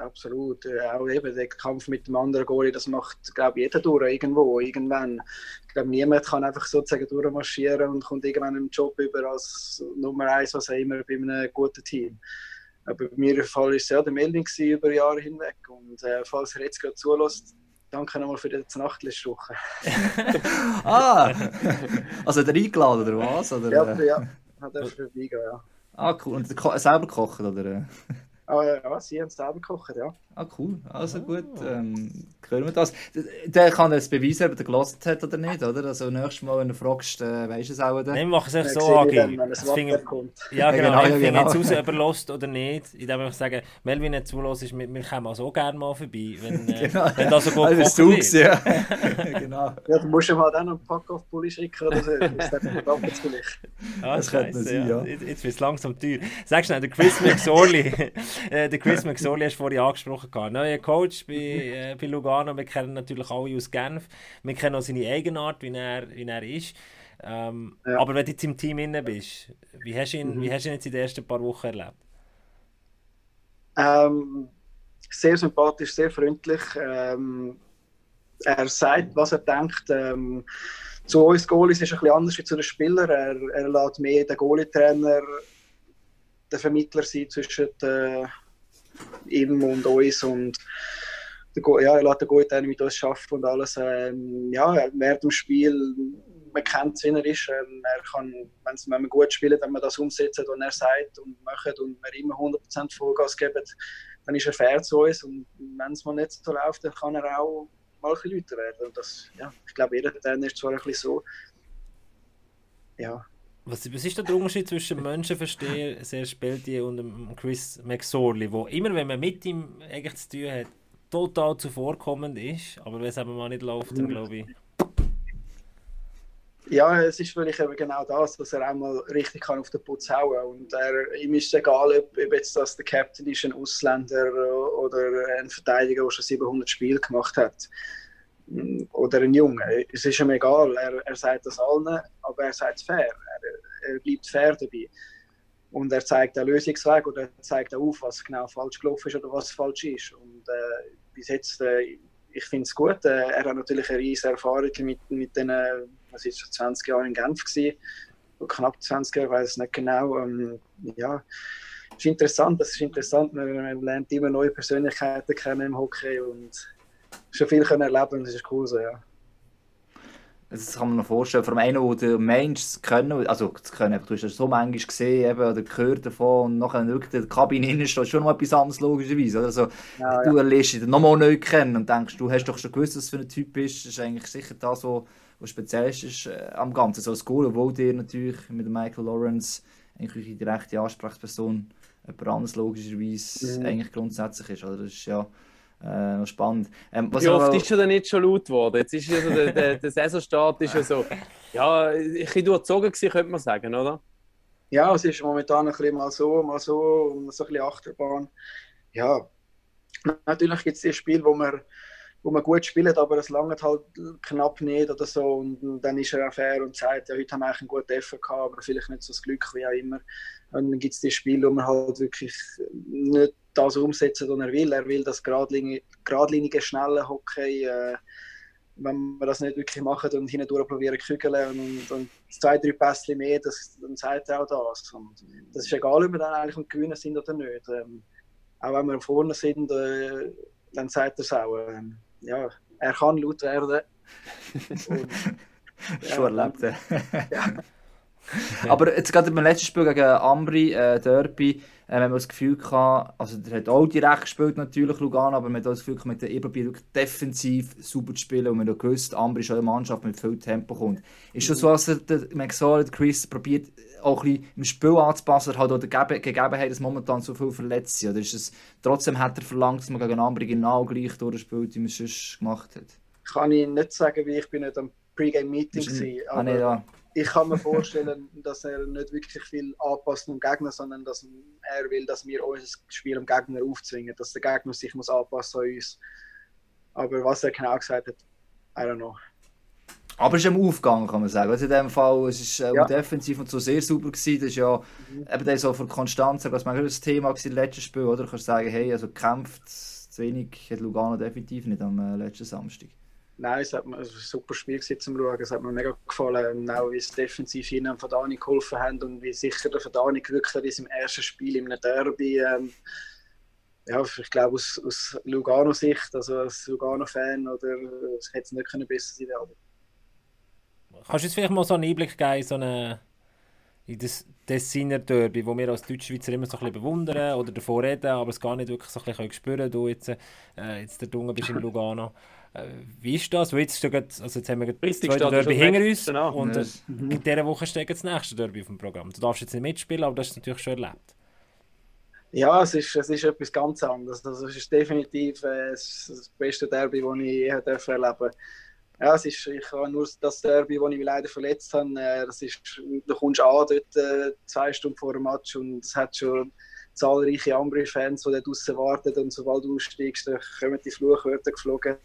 Absolut. Äh, Auch eben der Kampf mit dem anderen Goalie, das macht, glaube ich, jeder durch irgendwo, irgendwann. Ich glaube, niemand kann einfach sozusagen durchmarschieren und kommt irgendwann einen Job über als Nummer eins, was auch immer, bei einem guten Team. Aber bei mir im Fall war es ja der Melding über Jahre hinweg. Und äh, falls ihr jetzt gerade zulässt, danke nochmal für die Nachtlistwoche. <laughs> Ah! also hat er eingeladen, oder was? Oder, Ja, ja, hat er vorbeigehen, ja. Ah, cool. Und selber gekocht, oder? Aber ja, sie haben selber gekocht, ja. Ah, cool. Also gut. Ähm, hören wir das. Der kann jetzt beweisen, ob er gelassen hat oder nicht, oder? Also nächstes Mal, wenn du fragst, äh, weisst du es auch dann. Nein, wir machen es echt so, kommt. Ja, genau. genau, ich ja, finde genau. jetzt raus, ob er lost oder nicht. Ich darf einfach sagen, Melvin nicht zulässt, ist, wir, wir kommen auch gerne mal vorbei, wenn, äh, <laughs> Genau. wenn das so gut Also, du gewesen, ja. <laughs> genau. Ja, du musst ihm halt auch noch einen Pack-Off-Pulli schicken oder so. Das ist vielleicht. Ah, Das könnte scheisse, sein, ja. Jetzt, jetzt wird es langsam teuer. Sag schnell, der Chris McSorley, <laughs> äh, der Chris McSorley hast du vorhin angesprochen. Gehabt. Neuer Coach bei, äh, bei Lugano. Wir kennen natürlich alle aus Genf. Wir kennen auch seine Eigenart, wie er, wie er ist. Ähm, Ja. Aber wenn du jetzt im Team inne bist, wie hast, du ihn, Mhm. wie hast du ihn jetzt in den ersten paar Wochen erlebt? Ähm, sehr sympathisch, sehr freundlich. Ähm, er sagt, was er denkt. Ähm, zu uns Goalies ist es ein bisschen anders als zu den Spielern. Er, er lässt mehr den Goalie-Trainer der Vermittler sein zwischen äh, ihm und uns. Und ja, er lässt den Goalie-Trainer mit uns arbeiten und alles. Ähm, ja, während dem Spiel, man kennt wie er ist. Ähm, er kann, wenn man gut spielt, wenn man das umsetzt, was er sagt und macht und wir immer 100% Vollgas geben, dann ist er fair zu uns. Und wenn es mal nicht so läuft, dann kann er auch mal ein bisschen lauter werden. Und das, ja, ich glaube, jeder Trainer ist zwar ein bisschen so. Ja, Was, was ist der Unterschied zwischen Menschenversteher, sehr Speltier und dem Chris McSorley, wo immer, wenn man mit ihm eigentlich zu tun hat, total zuvorkommend ist, aber wenn es eben mal nicht läuft, dann glaube ich... Ja, es ist vielleicht eben genau das, dass er auch mal richtig kann auf den Putz hauen Und er, ihm ist es egal, ob, ob jetzt das der Captain ist, ein Ausländer oder ein Verteidiger, der schon 700 Spiele gemacht hat. Oder ein Junge. Es ist ihm egal. Er, er sagt das allen, aber er sagt es fair. Er, er bleibt fair dabei. Und er zeigt einen Lösungsweg oder er zeigt auch auf, was genau falsch gelaufen ist oder was falsch ist. Und äh, bis jetzt, äh, ich finde es gut. Äh, er hat natürlich eine riesige Erfahrung mit, mit den, was ist schon 20 Jahren in Genf gewesen. Knapp 20 Jahre, ich weiß es nicht genau. Ähm, ja, es ist interessant, das ist interessant. Man, man lernt immer neue Persönlichkeiten kennen im Hockey und schon viel können erleben und das ist cool so, ja. Das kann man noch vorstellen, vor allem einer, der Mensch zu können, also zu können, du hast das so manchmal gesehen eben, oder gehört davon und nachher wirklich in der Kabine innen steht schon noch etwas anderes logischerweise. Oder? Also, Ja, du lernst ihn nochmal neu kennen und denkst, du hast doch schon gewusst, was für ein Typ bist. Das ist eigentlich sicher das, was, was speziell ist, äh, am Ganzen. So das Goal, obwohl dir natürlich mit Michael Lawrence eigentlich die direkte Ansprechperson jemand anderes logischerweise Mhm. eigentlich grundsätzlich ist. Oder? Das ist ja äh, noch spannend. Ähm, was Wie oft noch- ist er denn jetzt schon laut geworden? Jetzt ist ja so, der, der, der Saisonstart ist ja so, ja, ein bisschen durchzogen gewesen, könnte man sagen, oder? Ja, es ist momentan ein bisschen mal so, mal so, und so ein bisschen Achterbahn. Ja, natürlich gibt es die Spiele, wo man, wo man gut spielt, aber es langt halt knapp nicht oder so. Und dann ist er auch fair und sagt, ja, heute haben wir eigentlich einen guten Effort gehabt, aber vielleicht nicht so das Glück wie auch immer. Und dann gibt es die Spiele, wo man halt wirklich nicht das umsetzen, was er will. Er will das geradlinige, geradlinige schnelle Hockey. Äh, wenn wir das nicht wirklich machen und hindurch probieren zu kügeln und, und zwei, drei Pässe mehr, das, dann sagt er auch das. Und das ist egal, ob wir dann eigentlich am Gewinnen sind oder nicht. Ähm, auch wenn wir vorne sind, äh, dann sagt er es auch. Ähm, ja, er kann laut werden. <laughs> Und, Schon ja, erlebt. Ja. Aber jetzt gerade beim letzten Spiel gegen Ambri, äh, Derby, äh, haben wir das Gefühl gehabt, also der hat auch direkt gespielt natürlich, Lugano, aber man hat auch das Gefühl gehabt, mit der wirklich defensiv super zu spielen und man hat gewusst, Ambri ist auch eine Mannschaft mit viel Tempo kommt. Ist das so, dass der, der McSorley, der Chris, probiert auch ein bisschen im Spiel anzupassen, hat auch die Gebe- Gegebenheit, dass momentan so viel verletzt sind, oder ist es, trotzdem hat er verlangt, dass man gegen Ambri genau gleich durchspielt, wie man es sonst gemacht hat? kann ich nicht sagen, wie ich bin nicht am Pre-Game-Meeting war. Ah, nee, ja. Ich kann mir vorstellen, <laughs> dass er nicht wirklich viel anpasst am Gegner, sondern dass er will, dass wir unser Spiel am Gegner aufzwingen, dass der Gegner sich muss anpassen an uns. Aber was er genau gesagt hat, I don't know. Aber es ist im Aufgang, kann man sagen. Also in dem Fall, es ist äh, Ja. defensiv und so sehr sauber gewesen. Das ist ja Mhm. eben so von Konstanz, das war das Thema im letzten Spiel, oder? Du kannst sagen, hey, also gekämpft zu wenig hat Lugano definitiv nicht am äh, letzten Samstag. Nein, es hat mir ein super Spiel gewesen zum Schauen. Es hat mir mega gefallen. Und auch wie es defensiv ihnen Verdani geholfen haben und wie sicher der Verdani gewirkt hat in seinem ersten Spiel einem Derby. Ähm, ja, ich glaube aus, aus Lugano-Sicht, also als Lugano-Fan, oder es hätte es nicht können besser sein können. Kannst du uns vielleicht mal so einen Einblick geben so eine in das Tessiner Derby, wo wir als Deutschschweizer immer so ein bisschen bewundern oder davor reden, aber es gar nicht wirklich so ein bisschen spüren können. Du jetzt, äh, jetzt der Dunge bist in <laughs> Lugano. Äh, wie ist das? Weil jetzt, gerade- also jetzt haben wir das zweite Derby hinter uns Genau. und äh, Ja. in dieser Woche steht jetzt das nächste Derby auf dem Programm. Du darfst jetzt nicht mitspielen, aber das ist natürlich schon erlebt. Ja, es ist, es ist etwas ganz anderes. Also es ist definitiv äh, das, das beste Derby, das ich je erleben durfte. Ja, es ist, ich habe nur das Derby, das ich mich leider verletzt habe. Äh, das ist, du kommst an dort äh, zwei Stunden vor dem Match und es hat schon zahlreiche andere Fans, die draußen warten und sobald du aussteigst, dann kommen die Fluchwörter geflogen.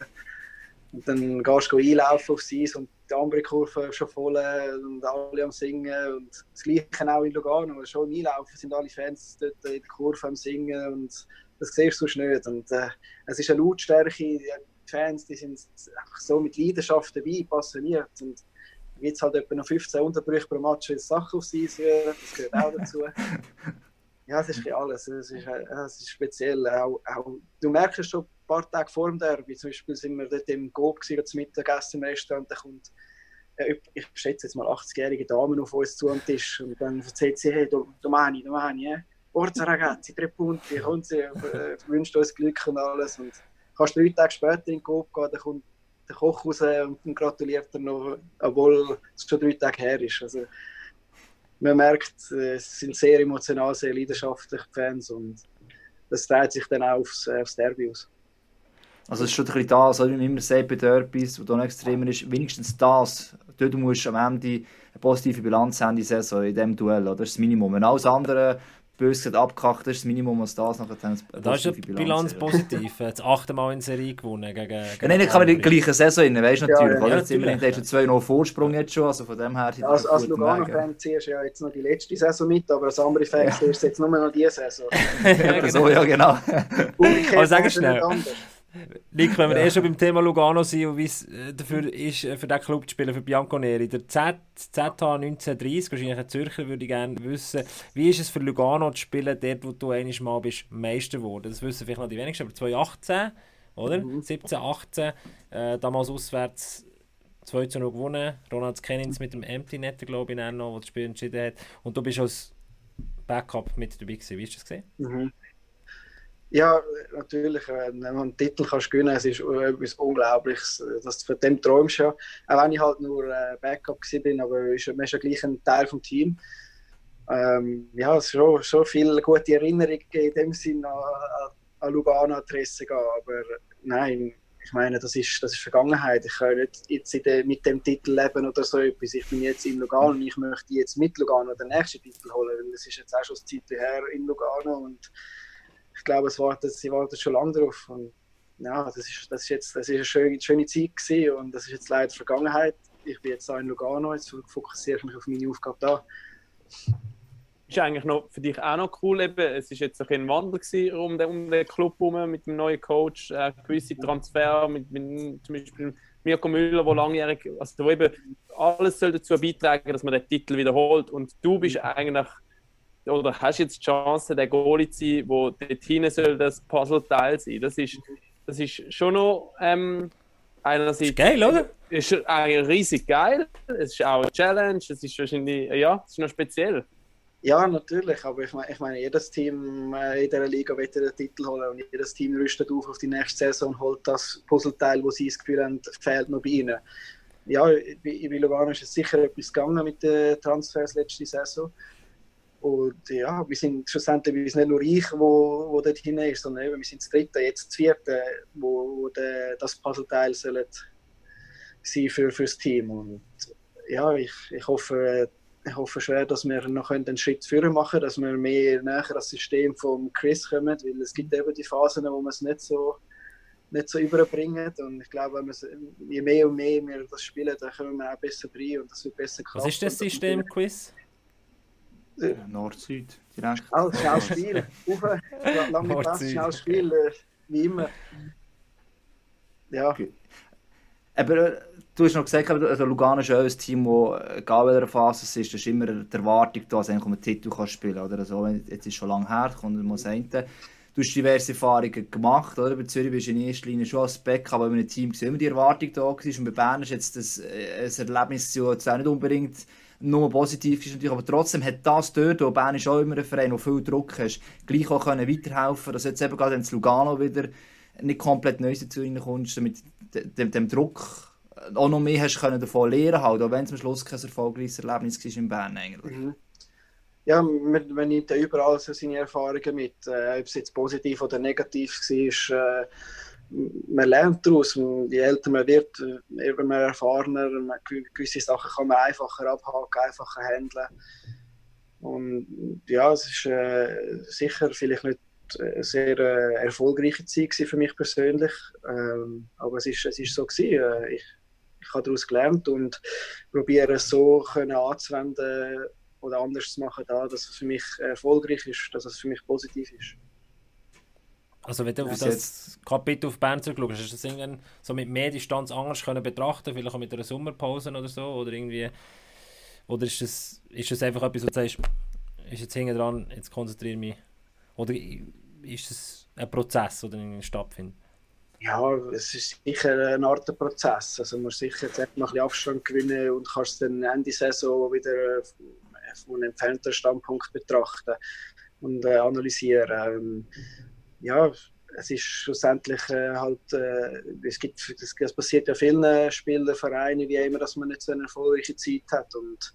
Und dann gehst du einlaufen aufs Eis und die andere Kurve schon voll äh, und alle am Singen. Und das Gleiche auch in Lugano. Schon Einlaufen sind alle Fans dort in der Kurve am Singen und das siehst du sonst nicht. Und, äh, es ist eine Lautstärke, Fans die sind einfach so mit Leidenschaft dabei, passioniert. Und dann gibt es halt etwa noch 15 Unterbrüche pro Match, weil Sachen aufs Eis rühren. Das gehört auch dazu. <laughs> Ja, es ist alles. Es ist, äh, es ist speziell. Auch, auch, du merkst es schon ein paar Tage vor dem Derby. Zum Beispiel sind wir dort im gewesen, zum Mittagessen im Restaurant. Da kommt, äh, ich schätze jetzt mal 80-jährige Dame auf uns zu am Tisch. Und dann erzählt sie, hey, Do- Domani, Domani, eh? Forza ragazzi, tre punti. Und sie äh, wünscht uns Glück und alles. Und kannst drei Tage später in den Coop gehen, dann kommt der Koch raus und gratuliert er noch, obwohl es schon drei Tage her ist. Also, man merkt, äh, es sind sehr emotional, sehr leidenschaftlich die Fans und das teilt sich dann auch aufs, äh, aufs Derby aus. Also es ist schon ein bisschen das, oder wie man immer sagt bei Derbys, wo dann extremer ist, wenigstens das. Dort musst du am Ende eine positive Bilanz haben in Saison, in diesem Duell. Oder? Das ist das Minimum. Wenn alles andere bös gesagt abgekackt ist, das Minimum, was das nachher dann eine Da ist die positive Bilanz ja. positiv. Das achte Mal in Serie gewonnen gegen. Ja, gegen nein, ich kann in der gleichen Saison rein, weißt du Ja, natürlich. ja, ja, Jetzt immerhin natürlich. hast du 2 noch Vorsprung jetzt schon, also von dem her... wir Als, als ja. Lugano-Fan ziehst du ja jetzt noch die letzte Saison mit, aber als andere Fan ziehst du jetzt nur noch diese Saison. <laughs> Eben so, ja genau. Umgekehrt Aber sag du schnell. Nick, wenn wir eh schon beim Thema Lugano sind und wie es äh, dafür ist, äh, für diesen Club zu spielen, für Bianconeri. Der Z, ZH 1930, wahrscheinlich ein Zürcher, würde ich gerne wissen, wie ist es für Lugano zu spielen, dort, wo du einmal mal bist Meister geworden? Das wissen vielleicht noch die wenigsten, aber 2018, oder? 17, 18, äh, damals auswärts 2 zu 0 gewonnen. Ronald Kennins mit dem Empty Netter, glaube ich, noch, der das Spiel entschieden hat. Und du bist als Backup mit dabei gewesen. Wie ist das gesehen? Mhm. Ja, natürlich, wenn du einen Titel kannst gewinnen kannst, ist etwas Unglaubliches. Das, von dem träumst du ja. Auch wenn ich halt nur äh, Backup bin, aber ist, man ist ja gleich ein Teil vom Team. Ähm, ja, es schon, schon viele gute Erinnerungen in dem Sinn an, an- an Lugano Adresse gehen, aber nein, ich meine, das ist, das ist Vergangenheit. Ich kann nicht jetzt de, mit dem Titel leben oder so etwas. Ich bin jetzt in Lugano und ich möchte jetzt mit Lugano den nächsten Titel holen, weil es ist jetzt auch schon eine Zeit her in Lugano und glaube, es wartet, sie wartet schon lange drauf. Und ja, das ist, das ist jetzt das ist eine schöne, schöne Zeit gewesen und das ist jetzt leider Vergangenheit. Ich bin jetzt da in Lugano, jetzt fokussiere ich mich auf meine Aufgabe da. ist eigentlich noch für dich auch noch cool. Eben. Es ist jetzt ein bisschen ein Wandel gewesen um den, um den Club herum mit dem neuen Coach, äh, gewisse Transfer mit, mit zum Beispiel Mirko Müller, der langjährig, also wo eben alles soll dazu beitragen, dass man den Titel wiederholt. Und du bist eigentlich oder hast jetzt die Chance, der Goalie zu sein, wo dort hinten soll das Puzzleteil sein. Das ist, das ist schon noch ähm, einerseits Ist geil, oder? ist eigentlich riesig geil. Es ist auch eine Challenge. Es ist wahrscheinlich, ja, es ist noch speziell. Ja, natürlich, aber ich meine, ich meine jedes Team äh, in dieser Liga will den Titel holen und jedes Team rüstet auf auf die nächste Saison und holt das Puzzleteil, wo sie das Gefühl haben, fehlt noch bei ihnen. Ja, bei Lugano ist es sicher etwas gegangen mit den Transfers letzte Saison. Und ja, wir sind schlussendlich wir sind nicht nur ich, wo, wo dort hinein ist, sondern eben, wir sind das dritte, jetzt das vierte, wo, wo der, das Puzzleteil sollen sein für, für das Team. Und ja, ich, ich hoffe, ich hoffe schwer, dass wir noch einen Schritt führen machen dass wir mehr näher das System von Chris kommen, weil es gibt eben die Phasen, wo man es nicht so, nicht so überbringen und ich glaube, je mehr und mehr wir das spielen, dann kommen wir auch besser rein und das wird besser klappen. Was ist das System, Quiz? Äh, Nord-Süd, direkt. Oh, schnelles Spiel, <laughs> Ufe, lange Pass, schnelles Spiel, äh, wie immer. Ja. Aber äh, du hast noch gesagt, also Lugano ist auch ein Team, das, egal welcher Phase es ist, ist immer die Erwartung da, dass du einen Titel kannst spielen oder so. Jetzt ist schon lange her, kommt man sagen. Du hast diverse Erfahrungen gemacht, oder? Bei Zürich bist du in erster Linie schon als Back, aber in einem Team war immer die Erwartung da gewesen. Und bei Bern ist jetzt das, ein Erlebnis das auch nicht unbedingt nur positiv ist natürlich, aber trotzdem hat das dort, wo Bern ist auch immer ein Verein, wo viel Druck hast, gleich auch können weiterhelfen, dass jetzt eben gerade ins Lugano wieder nicht komplett neu dazu reinkommst, damit dem, dem Druck auch noch mehr hast können davon lernen halt, auch wenn es am Schluss kein erfolgreiches Erlebnis war in Bern eigentlich. Mhm. Ja, man, man nimmt ja überall so seine Erfahrungen mit, äh, ob es jetzt positiv oder negativ war. Äh, man lernt daraus, je älter man wird, immer mehr erfahrener, man, gewisse Sachen kann man einfacher abhaken, einfacher handeln. Und ja, es ist äh, sicher vielleicht nicht eine sehr äh, erfolgreiche Zeit für mich persönlich, ähm, aber es ist, es ist so gewesen. Äh, ich, ich habe daraus gelernt und probiere es so können anzuwenden oder anders zu machen, da, dass es für mich erfolgreich ist, dass es für mich positiv ist. Also wenn du auf das Kapitel auf Bern zurückschaust, hast du das so mit mehr Distanz anders können betrachten, vielleicht auch mit einer Sommerpause oder so, oder irgendwie, oder ist das, ist das einfach etwas, wo du sagst, ist jetzt hinten dran, jetzt konzentriere ich mich, oder ist es ein Prozess, der irgendwie stattfindet? Ja, es ist sicher eine Art Prozess. Also man muss sicher jetzt noch ein bisschen Abstand gewinnen und kannst dann Ende Saison wieder von einem entfernten Standpunkt betrachten und äh, analysieren. Ja, es ist schlussendlich äh, halt, äh, es gibt, das, das, passiert ja vielen Spielern, Vereinen, wie immer, dass man nicht so eine erfolgreiche Zeit hat. Und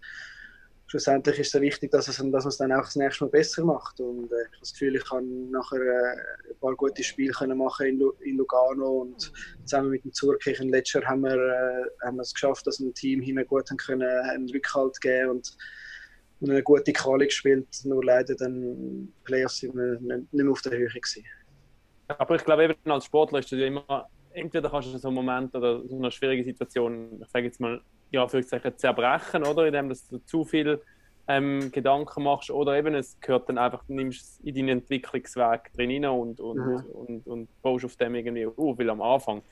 schlussendlich ist es wichtig, dass, es, dass man es dann auch das nächste Mal besser macht. Und äh, ich habe das Gefühl, ich kann nachher äh, ein paar gute Spiele können machen in, Lu in Lugano. Und zusammen mit dem Zurkirchen letztes Jahr haben wir, äh, haben wir es geschafft, dass wir ein Team hinten gut einen Rückhalt geben. Und und eine gute Quali gespielt, nur leider dann Playoffs sind wir nicht mehr auf der Höhe gewesen. Aber ich glaube, eben als Sportler ist ja immer, entweder kannst du so einen Moment oder so eine schwierige Situation, ich sage jetzt mal, ja, für zerbrechen, oder? Indem du zu viel ähm, Gedanken machst, oder eben es gehört dann einfach, du nimmst es in deinen Entwicklungsweg drin und, und, mhm. und, und, und baust auf dem irgendwie auf, weil am Anfang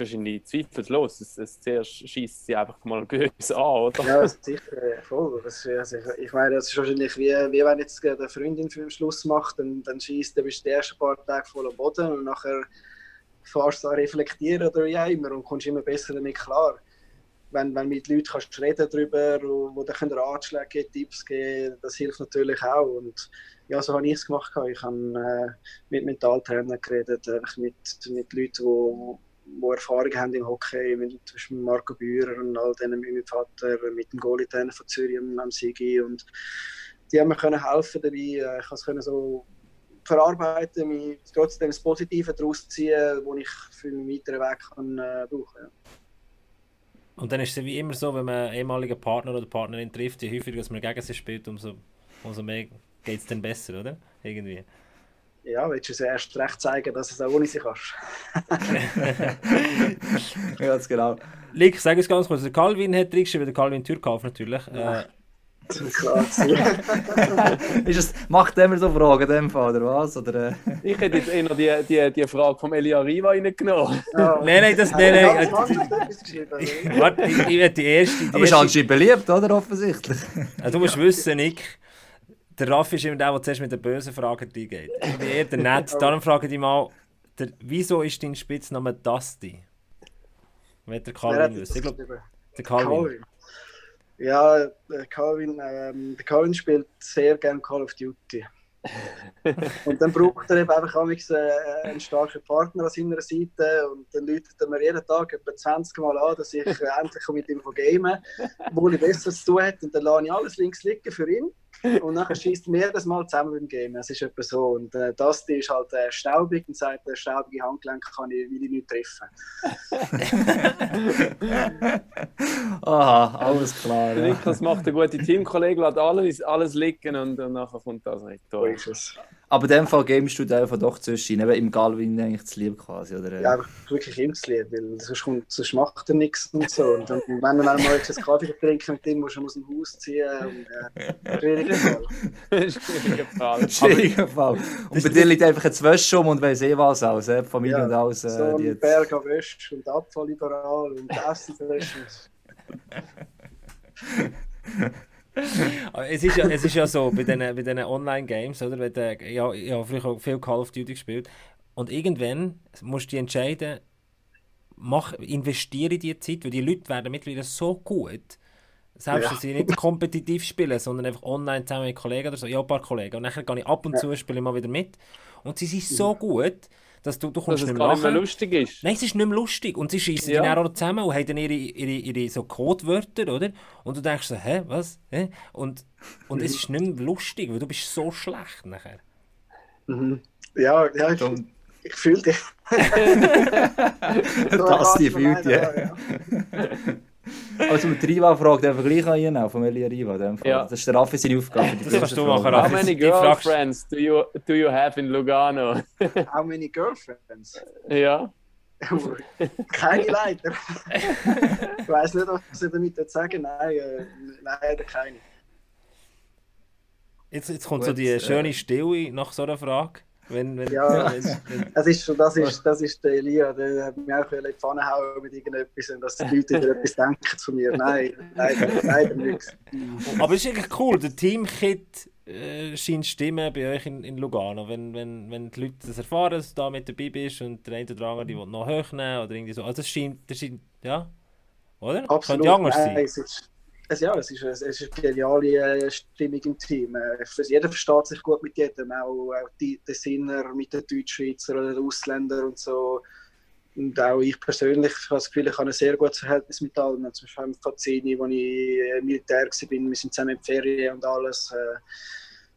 wahrscheinlich zweifellos. Es, es zuerst schießt sie einfach mal böse an, oder? Ja, sicher, voll. Das, also ich, ich meine, das ist wahrscheinlich wie, wie wenn jetzt eine Freundin für den Schluss macht, dann, dann schießt, dann bist du die ersten paar Tage voll am Boden und nachher fährst du an reflektieren oder wie immer und kommst immer besser damit klar. Wenn, wenn mit Leuten kannst reden darüber, wo dann Ratschläge geben, Tipps geben, das hilft natürlich auch. Und ja, so habe ich es gemacht. Ich habe äh, mit Mentaltrainern geredet, mit, mit Leuten, die die Erfahrung haben im Hockey, mit, mit Marco Bührer und all denen, mit meinem Vater, mit dem Goalie-Trainer von Zürich, am Sigi und die haben mir können helfen dabei, äh, ich konnte es so verarbeiten, mich trotzdem das Positive daraus ziehen, das ich für meinen weiteren Weg kann, äh, brauchen ja. Und dann ist es wie immer so, wenn man einen ehemaligen Partner oder Partnerin trifft, je häufiger man gegen sie spielt, umso, umso mehr geht es dann besser, oder? Irgendwie ja, willst du es erst recht zeigen, dass es auch ohne sie kannst. <laughs> ganz genau. Lick, sag es ganz kurz. Der Calvin hat reingeschrieben, der Calvin Türkauf natürlich. Ja. Äh, <laughs> ist es, macht immer so Fragen in dem Fall, oder was? Oder, äh? Ich hätte jetzt eher die, die, die Frage vom Elia Riva reingenommen. <laughs> Oh. nein, nein, das, nein, nein. Warte, ich, ich werde die erste. Die du bist anscheinend beliebt, oder? Offensichtlich. du musst wissen, Nick, der Raffi ist immer der, der zuerst mit den bösen Fragen reingeht. Ich bin eher der <laughs> Nett. Darum frage ich dich mal, der, wieso ist dein Spitzname Dusty? Wer der Calvin wissen? Ich glaube, der Calvin. Calvin. Ja, der Calvin, ähm, der Calvin spielt sehr gerne Call of Duty. <laughs> und dann braucht er eben einfach äh, einen starken Partner an seiner Seite und dann läutet er mir jeden Tag etwa 20 Mal an, dass ich äh, endlich mit ihm gamen wo ich besser zu tun hat und dann lasse ich alles links liegen für ihn und dann schießt mir das Mal zusammen beim Game. Das ist etwa so. Und äh, das ist halt äh, staubig und sagt, der staubige Handgelenk kann ich, ich nicht treffen. <laughs> Aha, alles klar. Ja. Niklas macht eine gute Teamkollege, lässt alles, alles liegen und, und nachher kommt das nicht. So ist es. Aber in dem Fall gamest du da einfach doch zwischen, eben im Galvin eigentlich zu lieb quasi, oder? Ja, aber wirklich ihm zu lieb, weil sonst, kommt, sonst macht er nichts und so. Und dann, wenn du dann mal einen Kaffee trinken mit ihm, musst du ihn aus dem Haus ziehen. Und, äh, schwieriger Fall. <laughs> Schwieriger Fall. <laughs> Schwieriger Fall. Und bei dir liegt einfach ein Wäsche um und weiss eh was aus, die Familie Ja, und alles. Äh, so die ein Berg an Wäsche und Abfall überall und Essenswäsche. Aber <laughs> Es ist, ja, es ist ja so, bei diesen bei diesen Online-Games, oder? Wenn du, ja, ich habe früher auch viel Call of Duty gespielt. Und irgendwann musst du entscheiden, mach, investiere die Zeit, weil die Leute werden mittlerweile so gut, selbst Ja. dass sie nicht kompetitiv spielen, sondern einfach online zusammen mit Kollegen oder so, ja, ein paar Kollegen. Und dann gehe ich ab und zu spiele mal wieder mit. Und sie sind so gut, dass du, du Dass kommst es nicht gar mehr nicht mehr lachen. lustig ist. Nein, es ist nicht mehr lustig. Und sie schießen Ja. ja. dann zusammen und haben dann ihre, ihre, ihre so Codewörter, oder? Und du denkst so, hä, was? Hä? Und, und es ist nicht mehr lustig, weil du bist so schlecht nachher. Mhm. Ja, ja ich, Dumm. ich fühle dich. <laughs> <laughs> Das die fühlt, ja. ja. Aber zum Riva fragt einfach gleich an ihn, von Elia Riva. Ja. Das ist der Raffi seine Aufgabe. die Das kannst du machen, How many girlfriends do you, do you have in Lugano? <laughs> How many girlfriends? ja. <laughs> keine leider. ich weiß nicht, was ich damit sagen Nein, äh, leider keine. Jetzt, jetzt kommt Gut, so die äh, schöne Stille nach so einer Frage. Wenn, wenn, Ja. wenn, wenn, Das ist, schon- das ist, das ist der Elia, der hat mich auch in die Pfanne hauen mit irgendetwas und dass die Leute wieder etwas denken von mir. Nein, leider, leider nichts. aber es ist eigentlich cool, der Teamkit äh, scheint stimmen bei euch in, in Lugano. Wenn, wenn, wenn die Leute das erfahren, dass du da mit dabei bist und der eine oder andere die will noch hochnehmen oder irgendwie so. Also das scheint, das scheint ja, oder? Absolut. Könnte anders Nein, sein. Es es, ja, es ist, es ist eine geniale äh, Stimmung im Team. Äh, jeder versteht sich gut mit jedem, auch, auch die, der Sinner mit den Deutschschweizer oder den Ausländern und so. Und auch ich persönlich habe das Gefühl, ich habe ein sehr gutes Verhältnis mit allen. Zum Beispiel im Fazini, wo ich äh, Militär war, wir sind zusammen in die Ferien und alles.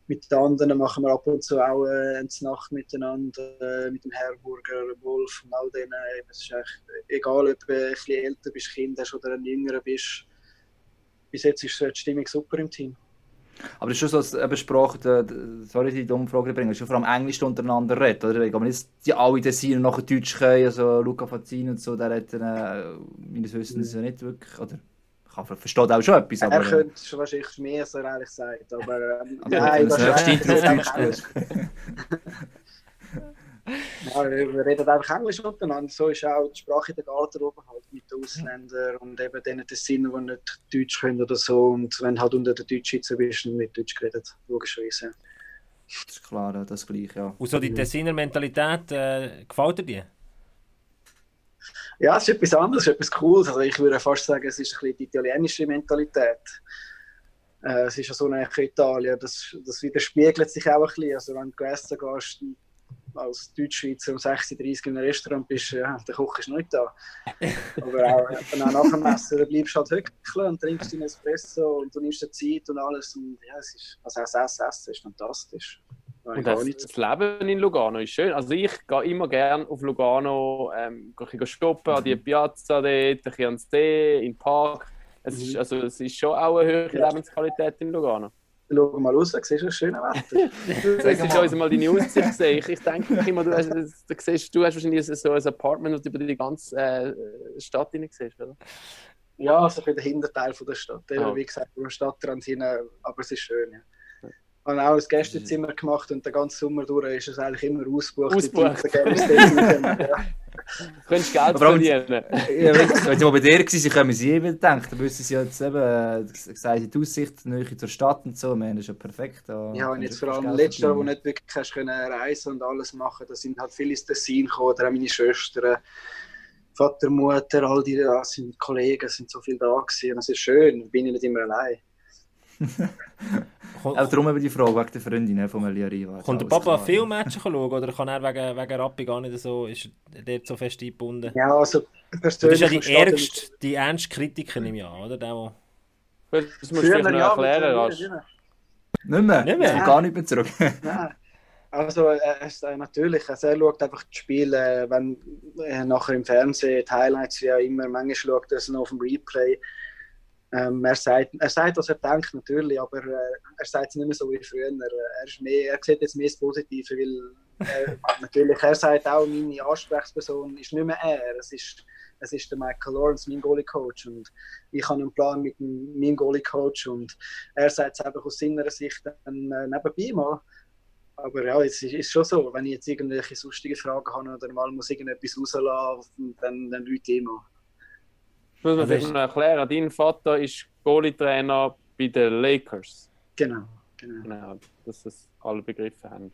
Mit den anderen machen wir ab und zu auch eine Nacht miteinander, mit dem Herburger, Wolf und all denen. Es ist eigentlich egal, ob du ein bisschen älter bist, Kind hast oder ein jüngerer bist. Bis jetzt ist die Stimmung super im Team. Aber es ist schon so, dass eben Sprache, der- der- sorry, die dumme Frage bringen, ist schon vor allem Englisch untereinander reden, oder? Aber nicht die alle Designer nachher Deutsch können, also Luca Fazzini und so, der hat dann, äh, meines Wissens ja nicht wirklich, oder? Kann, versteht auch schon etwas, aber... er äh, könnte schon wahrscheinlich mehr, er ehrlich sagt. Aber ähm, Aber nein, das das nächste <laughs> <laughs> ist Intro auf einfach Deutsch Englisch. Ja, wir reden einfach Englisch untereinander. So ist auch die Sprache in der Garderobe halt mit den Ausländern und eben denen Sinn, die nicht Deutsch können oder so. Und wenn halt unter den Deutschschweizer bist, dann wird Deutsch geredet, logischerweise. Das ist klar, das gleiche, ja. Und so die Tessiner Mentalität, äh, gefällt dir die? Ja, es ist etwas anderes, es ist etwas Cooles. Also ich würde fast sagen, es ist ein bisschen die italienische Mentalität. Äh, es ist ja so eine Italien, das, das widerspiegelt sich auch ein bisschen. Also wenn du essen gehst, als Deutschschweizer um 36 in einem Restaurant bist, ja, der Koch ist nicht da. <laughs> Aber auch, wenn auch nach dem Essen, dann bleibst du halt hückeln und trinkst deinen Espresso und du nimmst dir Zeit und alles. Und ja, es ist, also auch das Essen ist fantastisch. Da Und das, das Leben in Lugano ist schön. Also ich gehe immer gerne auf Lugano, ähm, gehe shoppen, an die Piazza dort, ein bisschen ans See, in den Park. Es ist, also, es ist schon auch eine höhere Ja. Lebensqualität in Lugano. Schau mal raus, siehst du <laughs> das schöne Wetter? Jetzt ist uns mal deine Aussicht gesehen. Ich, ich denke <laughs> immer, du hast, du, siehst, du hast wahrscheinlich so ein Apartment, das du über die ganze äh, Stadt hinein siehst, oder? Ja, also für den Hinterteil von der Stadt. Ah. Wie gesagt, am Stadtrand hin, aber es ist schön. Ja. Ich habe auch ein Gästezimmer gemacht und den ganzen Sommer durch ist es eigentlich immer ausgebucht. Ausgebucht. <laughs> Die. <laughs> Du könntest Geld Aber verdienen. Ja, wenn sie mal bei dir waren, können sie eh wieder denken. Dann wissen sie jetzt eben, äh, gesagt, die Aussicht, die Nähe zur Stadt und so, man, das ist ja perfekt. Da Ja, und jetzt du vor allem letztes Jahr, wo verdienen. nicht wirklich hast können reisen und alles machen, da sind halt viele ins Tessin gekommen, oder auch meine Schwestern, Vater, Mutter, all die sind Kollegen, sind so viel da gewesen. Und es ist schön, ich bin ich nicht immer allein. Auch darum eben die Frage wegen der Freundin von Elia Riva. kommt der Papa viel Matches schauen oder kann er wegen, wegen Rappi gar nicht so, ist er dort so fest eingebunden? Ja, also Du bist persönlich. ja die ärgste, die ernste Kritiker im Jahr, oder? Der, wo- Das musst du vielleicht noch ja, erklären, rasch. Nicht mehr? Nicht mehr? Ich gar nicht mehr zurück. <laughs> Nein. Also äh, ist, äh, natürlich, also er schaut einfach die Spiele, äh, wenn äh, nachher im Fernsehen die Highlights ja immer, manchmal schaut er es noch auf dem Replay. Ähm, er, sagt, er sagt, was er denkt, natürlich, aber äh, er sagt es nicht mehr so wie früher. Er, ist mehr, er sieht jetzt mehr das Positive, weil äh, <laughs> natürlich, er sagt auch, meine Ansprechperson ist nicht mehr er. Es ist, es ist der Michael Lawrence, mein Goalie-Coach. Und ich habe einen Plan mit meinem Goalie-Coach. Und er sagt es einfach aus seiner Sicht dann, äh, nebenbei mal. Aber ja, es ist, ist, schon so, wenn ich jetzt irgendwelche sonstigen Fragen habe oder mal muss irgendetwas rauslassen, dann, dann Leute immer. Ich muss man noch erklären, dein Vater ist Goalie-Trainer bei den Lakers. Genau, genau. Genau, dass das alle begriffen haben.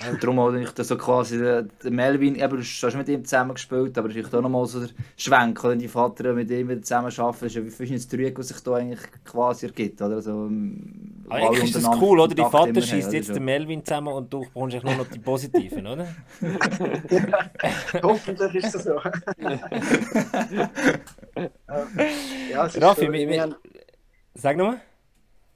Ja, darum habe ich so quasi den, den Melvin, eben, du hast mit ihm zusammen gespielt, aber es ist auch nochmal so der Schwenk, wenn die Vater mit ihm wieder zusammen arbeiten, ist ja wie verschiedenes Dreieck, was sich da eigentlich quasi ergibt, oder? Also, ah, eigentlich ist das cool, oder? Die Vater schießt jetzt den Melvin zusammen und du bekommst nur noch die Positiven, oder? <laughs> hoffentlich ist das so. <laughs> <laughs> ja, es Raffi, so, wir, wir, sag nochmal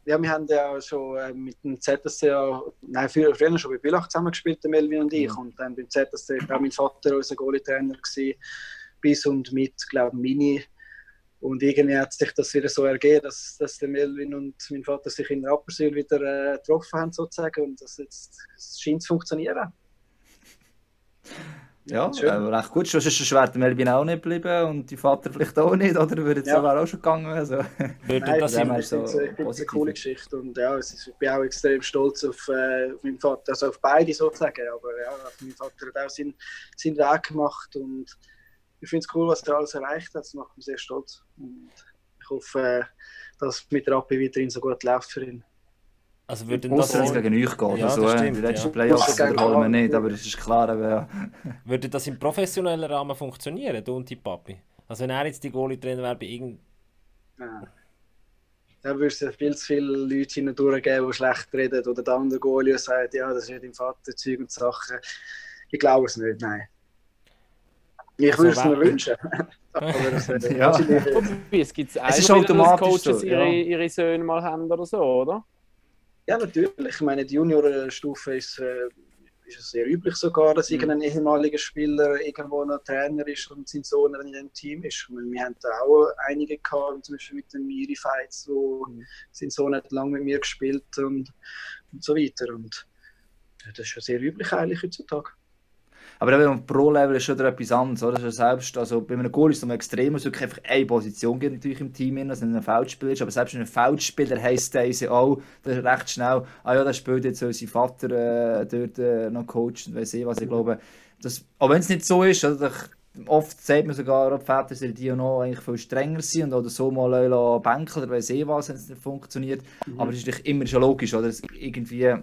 ja, wir haben ja schon äh, mit dem ZSC, nein, früher, früher schon bei Bülach zusammengespielt, Melvin und ich. Ja. Und dann beim ZSC war mein Vater unser Goalie-Trainer bis und mit, glaube ich, Mini. Und irgendwie hat sich das wieder so ergeben, dass, dass der Melvin und mein Vater sich in Rapperswil wieder äh, getroffen haben, sozusagen. Und das, jetzt, das scheint zu funktionieren. Ja, ja äh, recht gut. Sonst ist der Schwert Melvin auch nicht geblieben und die Vater vielleicht auch nicht, oder? Würde jetzt ja. auch schon gegangen. Also. Würde Nein, <laughs> das immer so ich finde es eine coole Geschichte und ja, ich bin auch extrem stolz auf, äh, auf meinen Vater, also auf beide sozusagen, aber ja, mein Vater hat auch seinen, seinen Weg gemacht und ich finde es cool, was er alles erreicht hat, das macht mich sehr stolz und ich hoffe, äh, dass es mit Rappi weiterhin so gut läuft für ihn. Also würde das auch... gegen euch gehen. Ja, also, stimmt, die letzten ja. Playoffs holen wir nicht, aber es ist klar. Aber, ja. <laughs> Würde das im professionellen Rahmen funktionieren, du und die Papi? Also wenn er jetzt die Goalie-Trainer wäre bei irgend... Ja. Da würde es viel zu viele Leute hindurch geben, die schlecht reden. Oder der andere Goalie sagt, ja, das ist dein Vater, Zeug und Sachen. Ich glaube es nicht, nein. Ich würde es mir wünschen. <laughs> <laughs> aber das, äh, ja. Es gibt es ist automatisch Coaches so, ja. ihre, ihre Söhne mal haben oder so, oder? Ja, natürlich. Ich meine, die Juniorenstufe ist, äh, ist sehr üblich sogar, dass mhm. irgendein ehemaliger Spieler irgendwo noch Trainer ist und sein Sohn dann in dem Team ist. Meine, wir haben da auch einige gehabt, zum Beispiel mit den Miri Fights, wo mhm. sein Sohn hat lange mit mir gespielt und, und so weiter. Und das ist ja sehr üblich eigentlich heutzutage. Aber eben, Pro-Level ist schon etwas anderes. Oder? Das selbst, also bei einem Goal ist es noch extrem, es wirklich einfach eine Position gibt natürlich im Team, wenn es ein Feldspieler ist. Aber selbst ein Feldspieler heisst der auch der recht schnell, ah ja, der spielt jetzt so sein Vater äh, dort äh, noch Coach und weiss ich was. Ich glaube, das, auch wenn es nicht so ist, oder, oft sagt man sogar, die Väter sind die noch eigentlich viel strenger sind oder so mal bänken oder weiss ich was, wenn es nicht funktioniert. Mhm. Aber es ist immer schon logisch, oder? irgendwie,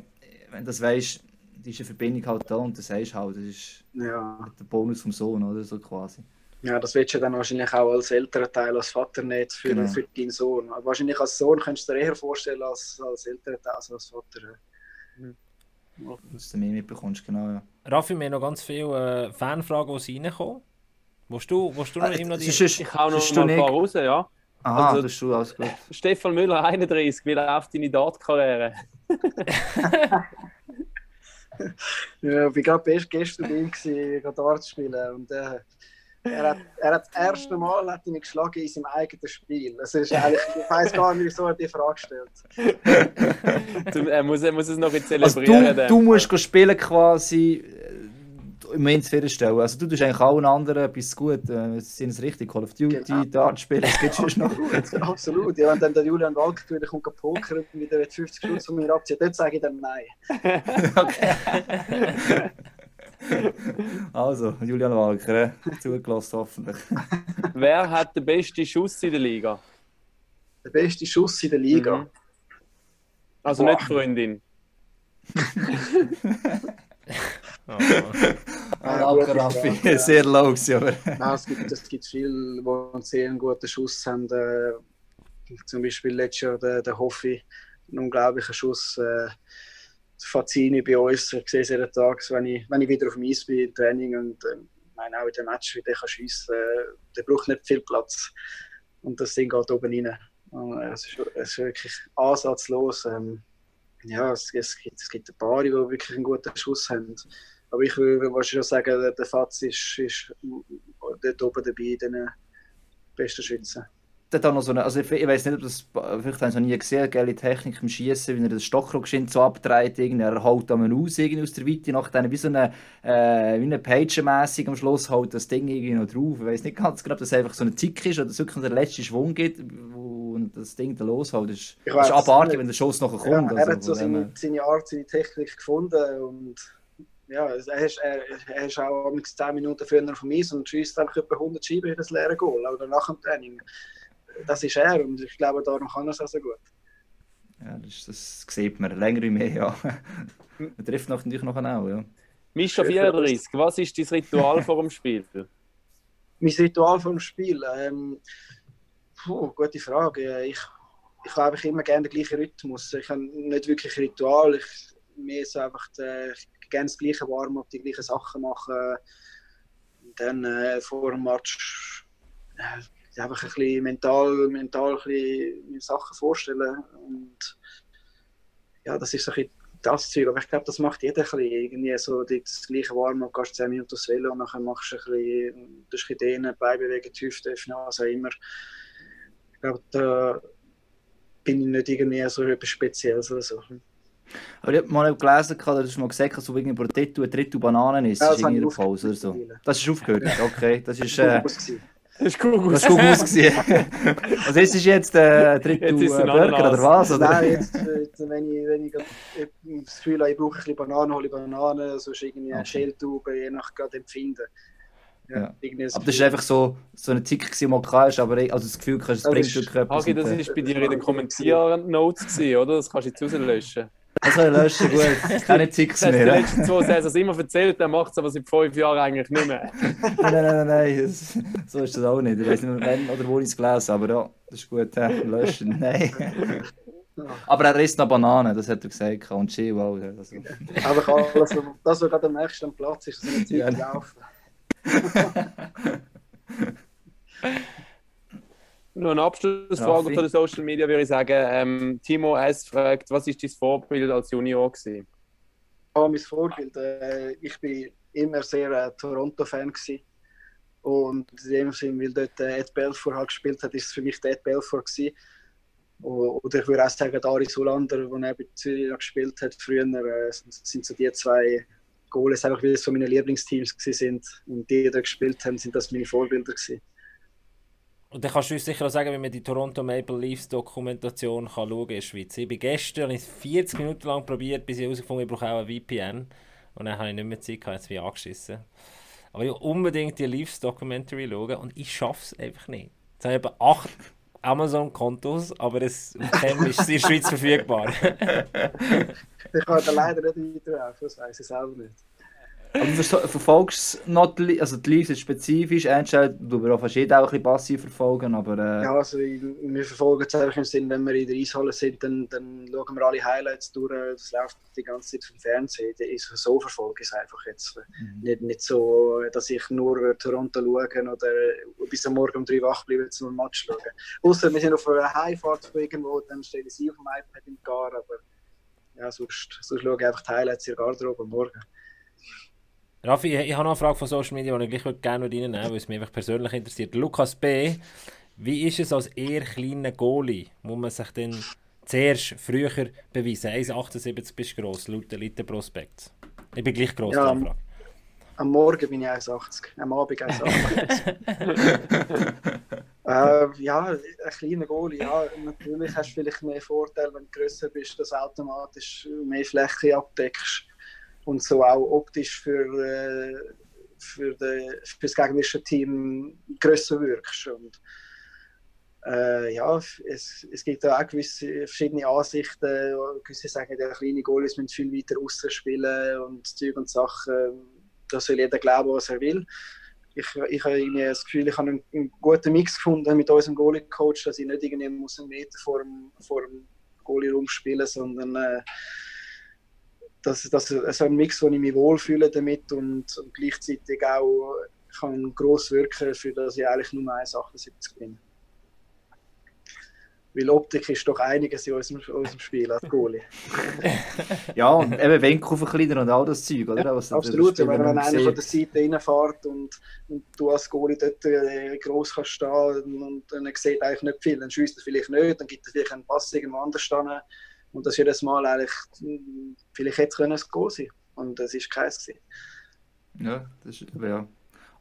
wenn du das weißt, ist eine Verbindung halt da und das sagst halt, das ist ja. der Bonus vom Sohn, oder so quasi. Ja, das willst du dann wahrscheinlich auch als älterer Teil, als Vater nicht für, genau. für deinen Sohn. Aber wahrscheinlich als Sohn könntest du dir eher vorstellen als, als älterer Teil, als als Vater. Mhm. Dass du mehr mitbekommst, genau, ja. Raffi, wir haben noch ganz viele äh, Fanfragen, die reinkommen. Willst du, willst du noch äh, ihm noch die... Ich hau noch mal ein paar raus, ja. Aha, also, das ist du, alles gut. Stefan Müller, 31, wie läuft deine Dart-Karriere? <laughs> <laughs> <laughs> ja, ich war gerade gestern bei ihm, gewesen, Dart spielen. Und, äh, er, hat, er hat das erste Mal hat mich geschlagen in seinem eigenen Spiel. Das ist eigentlich, ich weiß gar nicht, wieso er die Frage stellt. <laughs> er, muss, er muss es noch ein zelebrieren. Also du, du musst spielen quasi im zufriedenstellen. Also du tust eigentlich allen anderen etwas gut. Äh, sind es richtig? Call of Duty, genau. Dartspiele, das geht schon noch <laughs> gut. Absolut. Ja, wenn dann der Julian Walker natürlich kommt pokern und wieder 50 Stunden von mir abzieht, dann sage ich dann nein. <laughs> okay. <laughs> also, Julian Walker, äh, zugelassen hoffentlich. Wer hat den besten Schuss in der Liga? Der beste Schuss in der Liga? Mhm. Also Boah. nicht Freundin. Oh. <laughs> ah, Raffi, sehr low aber... Nein, es gibt, es gibt viele, die einen sehr guten Schuss haben. Äh, zum Beispiel letztes Jahr der, der Hoffi, ein unglaublicher Schuss. Äh, Fazini bei uns, ich sehe es jeden Tag, wenn ich, wenn ich wieder auf dem Eis bin im Training und äh, meine, auch in dem Match, wie der kann schiessen, äh, der braucht nicht viel Platz. Und das Ding geht oben rein. Und, äh, es, ist, es ist wirklich ansatzlos. Ähm, ja, es, es, gibt, es gibt ein paar, die wirklich einen guten Schuss haben. Aber ich würde schon sagen, der, der Fatz ist, ist dort oben dabei, den besten Schützen. der da noch so eine, also ich, ich weiß nicht, ob das, vielleicht haben Sie noch nie gesehen, geile Technik im Schießen, wie er den Stockrock so abdreht, er haut dann aus irgendwie aus der Weite, nachdem wie so eine, äh, wie eine Page-mässig am Schluss haut das Ding irgendwie noch drauf. Ich weiß nicht ganz genau, ob das einfach so ein Tick ist oder es wirklich der letzte Schwung gibt, wo das Ding da loshaut. Das ist, ist abartig, wenn der Schuss nachher kommt. Ja, er also, hat so seine, seine Art, seine Technik gefunden und ja, er ist, er, er ist auch 10 Minuten früher vom Eis und schießt einfach etwa 100 Scheiben in das leere Goal, oder nach dem Training das ist er und ich glaube, darum kann er es auch so gut. Ja, das, das sieht man länger wie mehr, ja. man trifft natürlich noch auch, ja. Mischa 34, was ist dein Ritual vor dem Spiel? Mein Ritual vor dem Spiel? Ähm, puh, gute Frage. Ich, ich habe immer gerne den gleichen Rhythmus. Ich habe nicht wirklich ein Ritual. Ich mir so einfach die, gerne das gleiche Warm-up, die gleichen Sachen machen. Und dann äh, vor dem Match äh, einfach ein bisschen mental, mental ein bisschen Sachen vorstellen. Und ja, das ist so ein das Zeug. Aber ich glaube, das macht jeder ein bisschen. Irgendwie so das gleiche warm und gehst 10 Minuten aufs Velo und dann machst du ein bisschen, du ein dehnen, Beibewegen, die Hüfte öffnen, also immer. Ich glaube, da bin ich nicht irgendwie so etwas Spezielles oder so. Aber ich habe mal gelesen, du hast mal gesagt, dass du wegen ein Drittel, ein Drittel Bananen isst, ja, in der Pause oder so. Das ist aufgehört, okay. Das ist... Äh, Das ist gut Das ist gut ausgesehen. <laughs> also jetzt ist jetzt der äh, dritte Burger oder was? Oder? Nein, jetzt, jetzt, wenn ich, wenn ich das Gefühl habe, ich brauche ein bisschen Bananen, hole ich Bananen, sonst irgendwie eine okay. Je nach gerade Empfinden. Ja, ja. Aber das ist einfach so, so eine Tick, die mal kannst, aber also das Gefühl kannst, es bringt wirklich etwas. Hagi, das war bei dir in den Kommentiernotes, oder? Das kannst du jetzt rauslöschen. Das soll löschen, gut. Keine Ticks mehr. Das hast die letzten zwei Saisons immer erzählt, der macht es aber seit fünf Jahren eigentlich nicht mehr. nein, nein, nein, nein, so ist das auch nicht. Ich weiß nicht mehr, wann oder wo ich es gelesen habe, aber ja, das ist gut. Äh, löschen, nein. Aber er isst noch Bananen, das hat er gesagt. Und Ski, wow. Also. Aber alles, das, was gerade am nächsten Platz ist, so eine Zeit ja. laufen. <laughs> Noch eine Abschlussfrage zu den Social Media würde ich sagen. Ähm, Timo S. fragt, was ist dein Vorbild als Junior gewesen? Oh, mein Vorbild? Äh, ich bin immer sehr äh, Toronto-Fan Und in dem Sinne, weil dort äh, Ed Belfour halt gespielt hat, ist es für mich der Ed Belfour gewesen. Oder ich würde auch sagen, Aris Ulander, der bei Zürich gespielt hat, früher, äh, sind so die zwei Goals, einfach weil es so meine Lieblingsteams sind und die, die da gespielt haben, sind das meine Vorbilder gewesen. Und dann kannst du uns sicher auch sagen, wie man die Toronto Maple Leafs Dokumentation kann schauen in der Schweiz. Ich bin gestern ich 40 Minuten lang probiert, bis ich herausgefunden habe, ich brauche auch ein VPN. Und dann habe ich nicht mehr Zeit gehabt, jetzt bin ich angeschissen. Aber ich will unbedingt die Leafs Documentary schauen und ich schaffe es einfach nicht. Jetzt habe ich etwa acht Amazon-Kontos, aber es ist in der Schweiz verfügbar. <laughs> ich kann da leider nicht weiter das weiß ich selber nicht. Aber du verfolgst noch die, also die Leaves spezifisch, einstellen, du auch fast jeder auch ein bisschen passiv verfolgen, aber... Äh... Ja, also wir verfolgen es einfach im Sinn, wenn wir in der Eishalle sind, dann, dann schauen wir alle Highlights durch, das läuft die ganze Zeit vom Fernsehen, so verfolge ich es einfach jetzt. Mhm. Nicht, nicht so, dass ich nur Toronto schaue oder bis am Morgen um drei wach bleibe, zum Match schauen. Außer wir sind auf einer Heimfahrt von irgendwo, dann stelle ich sie auf dem iPad im Gar, aber ja, sonst, sonst schaue ich einfach die Highlights in der Garderobe am Morgen. Raffi, ich, ich habe noch eine Frage von Social Media, die ich gleich gerne reinnehmen würde, weil es mich einfach persönlich interessiert. Lukas B., wie ist es als eher kleiner Goalie? Muss man sich denn zuerst früher beweisen? 1,78 bist du gross, laut Elite Prospekt. Ich bin gleich gross, ja, am, am Morgen bin ich 1,80, am Abend 1,80. <laughs> äh, ja, ein kleiner Goalie, ja, natürlich hast du vielleicht mehr Vorteile, wenn du grösser bist, dass du automatisch mehr Fläche abdeckst und so auch optisch für, äh, für, de, für das gegnerische Team grösser wirkst. Und, äh, ja, es, es gibt auch gewisse verschiedene Ansichten. Gewisse sagen, der kleine Goalies müssen viel weiter außen spielen und Zeug und Sachen. Da soll jeder glauben, was er will. Ich, ich habe das Gefühl, ich habe einen, einen guten Mix gefunden mit unserem Goalie-Coach, dass ich nicht irgendwie einen Meter vor dem, dem Goalie rumspielen sondern äh, das, das so ein Mix, wo ich mich wohlfühle damit und, und gleichzeitig auch kann gross wirken, für das ich eigentlich nur 1,78 bin. Weil Optik ist doch einiges in unserem, unserem Spiel als Goalie. <laughs> ja, und eben Winkel verkleinern und all das Zeug, oder? Ja, absolut, wenn, wenn einer von der Seite reinfährt und, und du als Goalie dort äh, gross kannst stehen und, und dann sieht eigentlich nicht viel, dann schießt er vielleicht nicht, dann gibt er vielleicht einen Pass irgendwo anders stehen und das jedes Mal eigentlich, vielleicht hätte es können ein Goal sein und es ist keins gewesen. Ja, das ist, ja.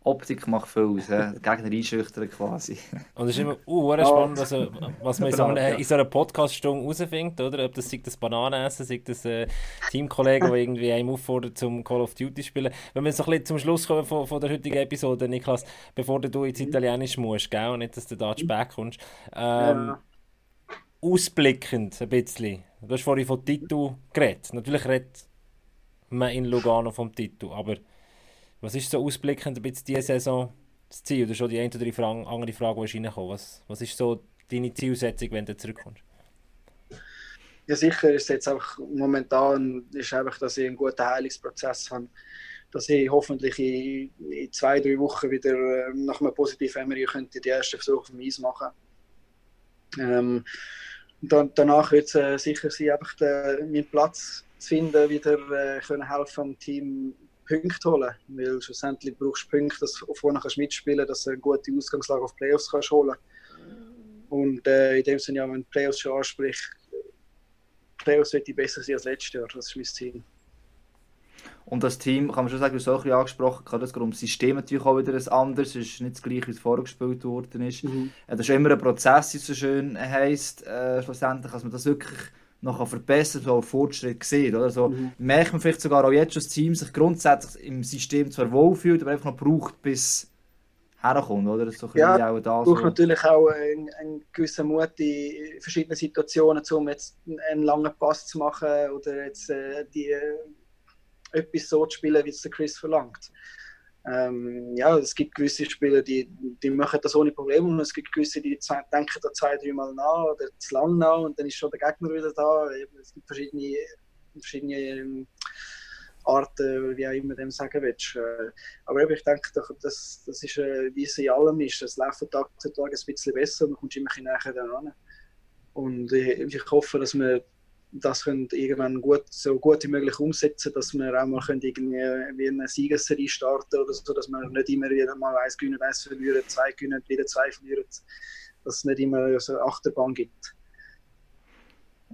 Optik macht viel aus. Gegner einschüchtern quasi. Und es ist immer uh, spannend, also, was man in so, einer, in so einer Podcast-Stunde herausfindet, oder? Ob das sei das Bananenessen, sei das äh, Teamkollegen, die irgendwie einem auffordert zum Call of Duty spielen. Wenn wir so ein bisschen zum Schluss kommen von, von der heutigen Episode, Niklas, bevor du ins Italienisch musst, gell? Und nicht, dass du da zu spät kommst. Ähm, ja. Ausblickend ein bisschen. Du hast vorhin von Titel geredet. Natürlich redet man in Lugano vom Titel, aber was ist so ausblickend ein bisschen diese Saison das Ziel? Oder schon die eine oder andere Frage, die reinkommt. Was, was ist so deine Zielsetzung, wenn du zurückkommst? Ja, sicher ist jetzt einfach momentan ist einfach, dass ich einen guten Heilungsprozess habe. Dass ich hoffentlich in, in zwei, drei Wochen wieder äh, nach einem positiven MRI könnte die ersten Versuche auf dem Eis machen. Ähm, dann, danach wird es äh, sicher sein, einfach den, meinen Platz zu finden, wieder äh, können helfen am Team Punkte holen, weil schlussendlich brauchst du Punkte, dass du vorne kannst mitspielen kannst, dass du eine gute Ausgangslage auf Playoffs kannst holen. Und äh, in dem Sinne, ja, wenn Playoffs schon ansprichst, Playoffs wird besser sein als letztes Jahr, das ist mein Ziel. Und das Team, kann man schon sagen, du hast auch ein angesprochen, kann das das System natürlich auch wieder ein anderes, es ist nicht das gleiche, wie es vorher gespielt worden ist. Mhm. Äh, das ist immer ein Prozess, wie es so schön heisst, äh, schlussendlich, dass man das wirklich noch verbessern so Fortschritt sieht. Oder? So, mhm. Merkt man vielleicht sogar auch jetzt schon, das Team sich grundsätzlich im System zwar wohlfühlt, aber einfach noch braucht, bis herkommt, oder? So ja, auch da braucht natürlich auch einen, einen gewissen Mut in verschiedenen Situationen, um jetzt einen langen Pass zu machen oder jetzt äh, die, etwas so zu spielen, wie es der Chris verlangt. Ähm, ja, es gibt gewisse Spieler, die, die machen das ohne Probleme und es gibt gewisse, die denken da zwei, dreimal nach oder zu lang nach und dann ist schon der Gegner wieder da. Es gibt verschiedene, verschiedene ähm, Arten, wie auch immer dem sagen willst. Äh, aber ich denke, das, das ist, äh, wie es in allem ist. Es läuft von Tag zu Tag ein bisschen besser und man kommt immer näher daran. Und ich, ich hoffe, dass wir das können irgendwann gut, so gut wie möglich umsetzen, dass wir auch mal können irgendwie wie eine Siegesserie starten oder so, dass wir nicht immer wieder mal eins gewinnen, eins verlieren, zwei gewinnen, wieder zwei verlieren, dass es nicht immer so eine Achterbahn gibt.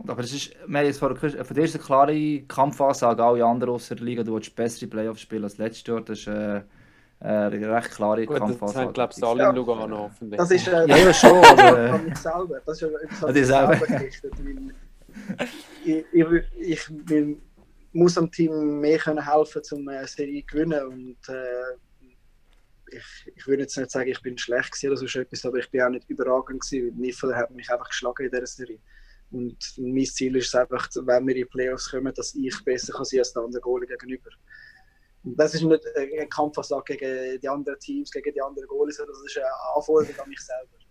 Aber es ist, wir haben jetzt von, von dir ist eine klare Kampfansage, alle anderen außer der Liga, du willst bessere Playoffs spielen als letztes Jahr, das ist äh, eine recht klare Gut, Kampfansage. Das glaube ich alle in Lugano hoffentlich. Das ist, äh, ja, ja, schon. Aber, äh, selber, das ist ja etwas, <laughs> was ich selber gerichtet, <laughs> ich, ich, ich will, muss am Team mehr können helfen, um eine Serie zu gewinnen. Und äh, ich, ich würde jetzt nicht sagen, ich bin schlecht oder so etwas, aber ich bin auch nicht überragend gewesen. Niffel hat mich einfach geschlagen in dieser Serie. Und mein Ziel ist es einfach, wenn wir in die Playoffs kommen, dass ich besser kann sein als der andere Goalie gegenüber. Und das ist nicht ein Kampf gegen die anderen Teams, gegen die anderen Goalies, sondern das ist eine Anforderung an mich selber.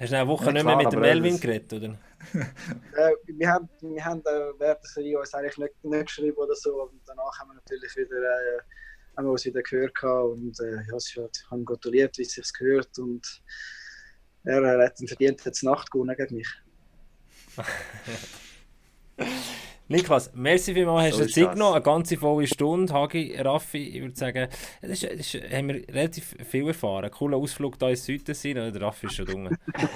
Hast du eine Woche ja, nicht mehr mit dem Melvin das... geredet, oder? <laughs> äh, wir haben, wir haben äh, während der Serie uns eigentlich nicht, nicht geschrieben oder so. Und danach haben wir natürlich wieder, äh, haben wir uns wieder gehört und äh, ja, sie hat, haben gratuliert, wie es sich gehört. Und er, er hat verdient jetzt Nacht gewonnen gegen mich. <laughs> Niklas, merci vielmals, hast du so Zeit genommen, eine ganze volle Stunde. Hagi, Raffi, ich würde sagen, das, ist, das ist, haben wir relativ viel erfahren. Ein cooler Ausflug hier ins Süden sein, oder der Raffi ist schon dumm.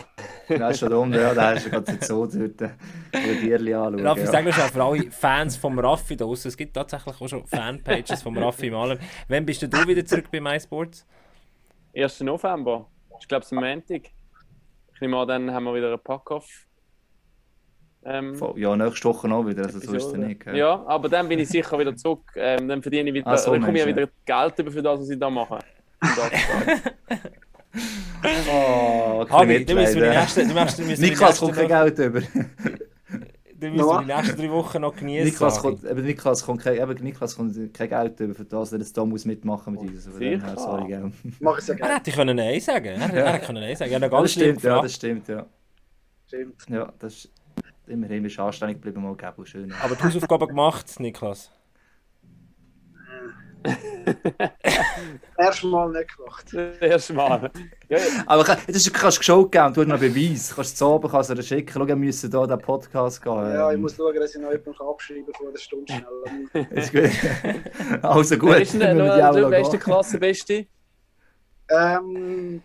<laughs> Der ist schon dumm, ja, da hast du gerade so dort die Tierli anschauen. Raffi, ja. sag schon, für alle Fans vom Raffi da draußen, es gibt tatsächlich auch schon Fanpages vom Raffi Maler. Wann bist du wieder zurück bei MySports? 1. November, ich glaube es ist Montag. Ich nehme an, dann haben wir wieder einen Pack-Off ähm, ja, nächste Woche noch wieder, also so ist es nicht. Ja. ja, aber dann bin ich sicher wieder zurück. Ähm, dann verdiene ich wieder, ah, so dann komme ich ja wieder Geld über für das, was ich da mache. <laughs> oh, Hagi, du müssen die nächsten, du müssen, müssen Niklas kommt kein Geld über. <laughs> Du müssen die nächsten drei Wochen noch genießen. Niklas kommt, eben Niklas kommt kein, eben Niklas kommt kein Geld über für das, er jetzt da muss mitmachen mit uns. Sicher. Sorry, gell. Mach es ja gerne. Er hätte können Nein sagen. Er, ja. er hätte können Nein sagen. Ja, das stimmt, ja, das stimmt, ja. Stimmt. Ja, das immerhin bist du anständig geblieben, mal geben schön. Aber du Hausaufgaben gemacht, Niklas? Erstmal nicht gemacht. Das erste Mal. Ja, Aber das ist, kannst du geschaut geben und du hast noch Beweis. Kannst du oben kannst du dir schicken. Schau, wir müssen hier den Podcast gehen. Ja, ich muss schauen, dass ich noch jemanden abschreiben kann vor der Stunde schnell. Ist gut. <laughs> also gut. wer ist denn der, die beste gehen. Klassenbeste? Ähm,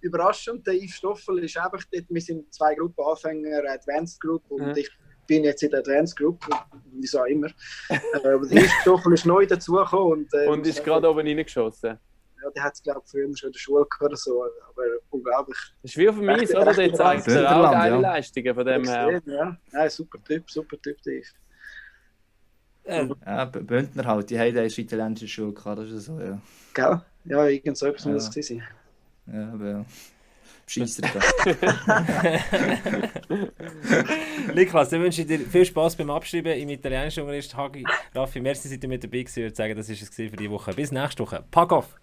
überraschend, der Yves Stoffel ist einfach dort, wir sind zwei Gruppenanfänger, Advanced Group und Mhm. ich bin jetzt in der Advanced Group, wieso auch immer. äh, aber der Yves Stoffel ist neu dazugekommen und, äh, Und ist gerade oben reingeschossen. Ja, der hat es glaube ich früher schon in der Schule gehabt oder so, aber unglaublich. Das ist wie auf dem Eis, oder? Der zeigt dir auch geile ja. Leistungen von dem her. Ja. Nein, super Typ, super Typ, der Yves. Äh, Ja, Bündner halt, die haben in der italienischen Schule gehabt, das ist so, ja. Gell? Ja, irgend so etwas Ja. muss es gewesen sein. Ja, aber ja. Scheisser <laughs> Niklas, dann wünsche ich dir viel Spaß beim Abschreiben im italienischen Unterricht. Hagi, Raffi, merci, seid ihr mit dabei gewesen. Ich würde sagen, das war es für diese Woche. Bis nächste Woche. Pack off!